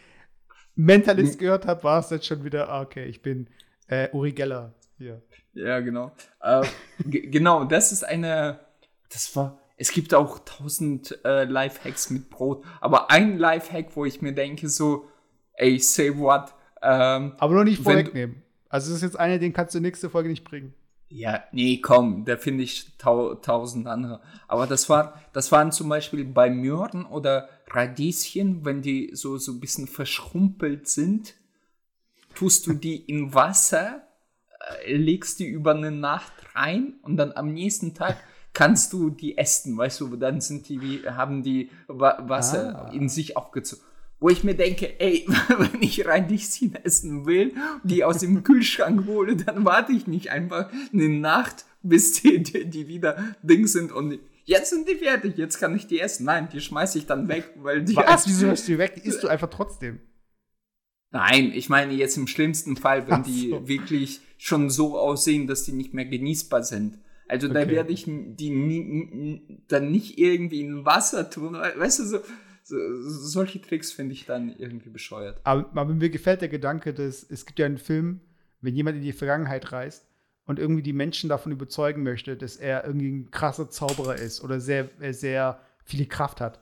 Mentalist gehört habe, war es jetzt schon wieder, ah, okay, ich bin äh, Uri Geller hier. Ja, genau. Äh, (laughs) ge- genau, das ist eine. Das war. Es gibt auch tausend äh, Lifehacks mit Brot, aber ein Lifehack, wo ich mir denke, so, ey, say what? Ähm, Aber noch nicht vorwegnehmen. Also, das ist jetzt einer, den kannst du nächste Folge nicht bringen. Ja, nee, komm, da finde ich tau tausend andere. Aber das war, das waren zum Beispiel bei Möhren oder Radieschen, wenn die so, so ein bisschen verschrumpelt sind, tust du die in Wasser, äh, legst die über eine Nacht rein und dann am nächsten Tag kannst du die essen, weißt du, dann sind die, wie, haben die Wa Wasser Ah. in sich aufgezogen. Wo ich mir denke, ey, (laughs) wenn ich Radieschen essen will, die aus dem Kühlschrank hole, dann warte ich nicht einfach eine Nacht, bis die, die, die wieder Ding sind und jetzt sind die fertig, jetzt kann ich die essen. Nein, die schmeiße ich dann weg, weil die. Was? Wieso hast du die weg? Die isst du einfach trotzdem. Nein, ich meine jetzt im schlimmsten Fall, wenn Ach die so. wirklich schon so aussehen, dass die nicht mehr genießbar sind. Also da Okay. werde ich die nie, dann nicht irgendwie in Wasser tun. Weißt du, so, so solche Tricks finde ich dann irgendwie bescheuert. Aber, aber mir gefällt der Gedanke, dass es gibt ja einen Film, wenn jemand in die Vergangenheit reist und irgendwie die Menschen davon überzeugen möchte, dass er irgendwie ein krasser Zauberer ist oder sehr, äh, sehr viele Kraft hat,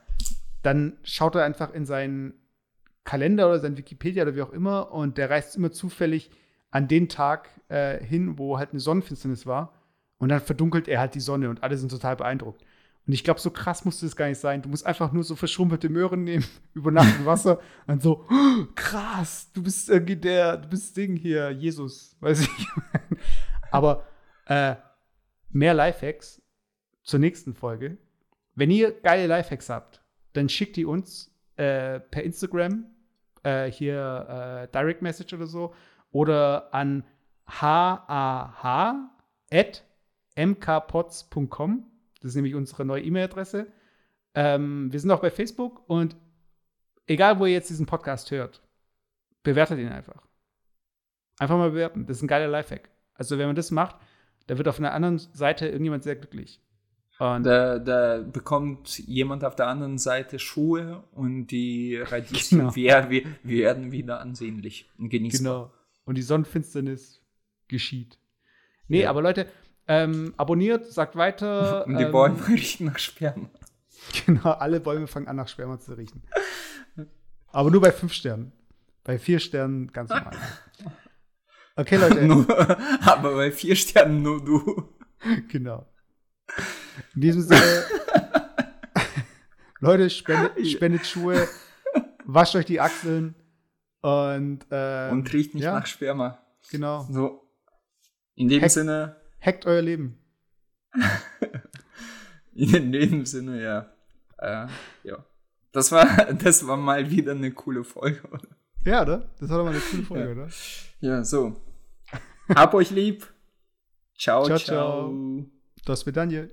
dann schaut er einfach in seinen Kalender oder sein Wikipedia oder wie auch immer und der reist immer zufällig an den Tag äh, hin, wo halt eine Sonnenfinsternis war und dann verdunkelt er halt die Sonne und alle sind total beeindruckt. Und ich glaube, so krass musste es gar nicht sein. Du musst einfach nur so verschrumpelte Möhren nehmen, (laughs) über Nacht im Wasser und so, "Oh, krass, du bist irgendwie der, du bist Ding hier, Jesus, (laughs) weiß ich. Aber äh, mehr Lifehacks zur nächsten Folge. Wenn ihr geile Lifehacks habt, dann schickt die uns äh, per Instagram, äh, hier äh, Direct Message oder so, oder an hah.mkpots.com. Das ist nämlich unsere neue E-Mail-Adresse. Ähm, wir sind auch bei Facebook und egal, wo ihr jetzt diesen Podcast hört, bewertet ihn einfach. Einfach mal bewerten. Das ist ein geiler Lifehack. Also, wenn man das macht, da wird auf einer anderen Seite irgendjemand sehr glücklich. Und Da, da bekommt jemand auf der anderen Seite Schuhe und die Radieschen Genau. wer- wir- werden wieder ansehnlich und genießbar. Genau. Und die Sonnenfinsternis geschieht. Nee, Ja. aber Leute, ähm, abonniert, sagt weiter. Und (laughs) die ähm, Bäume riechen nach Sperma. (laughs) Genau, alle Bäume fangen an, nach Sperma zu riechen. Aber nur bei fünf Sternen. Bei vier Sternen ganz normal. (laughs) Okay, Leute, Nur, aber bei vier Sternen nur du. genau. In diesem Sinne, Leute, spendet, spendet Schuhe, wascht euch die Achseln und, ähm, Und riecht nicht ja. nach Sperma. genau, So. In dem Heck- Sinne, hackt euer Leben. (laughs) in dem Sinne, ja. Äh, ja. Das war, (laughs) das war mal wieder eine coole Folge, oder? Ja, oder? Das war doch mal eine coole Folge, Ja. oder? Ja, so. Hab euch lieb. Ciao, Ciao, ciao. ciao. Das wird dann hier.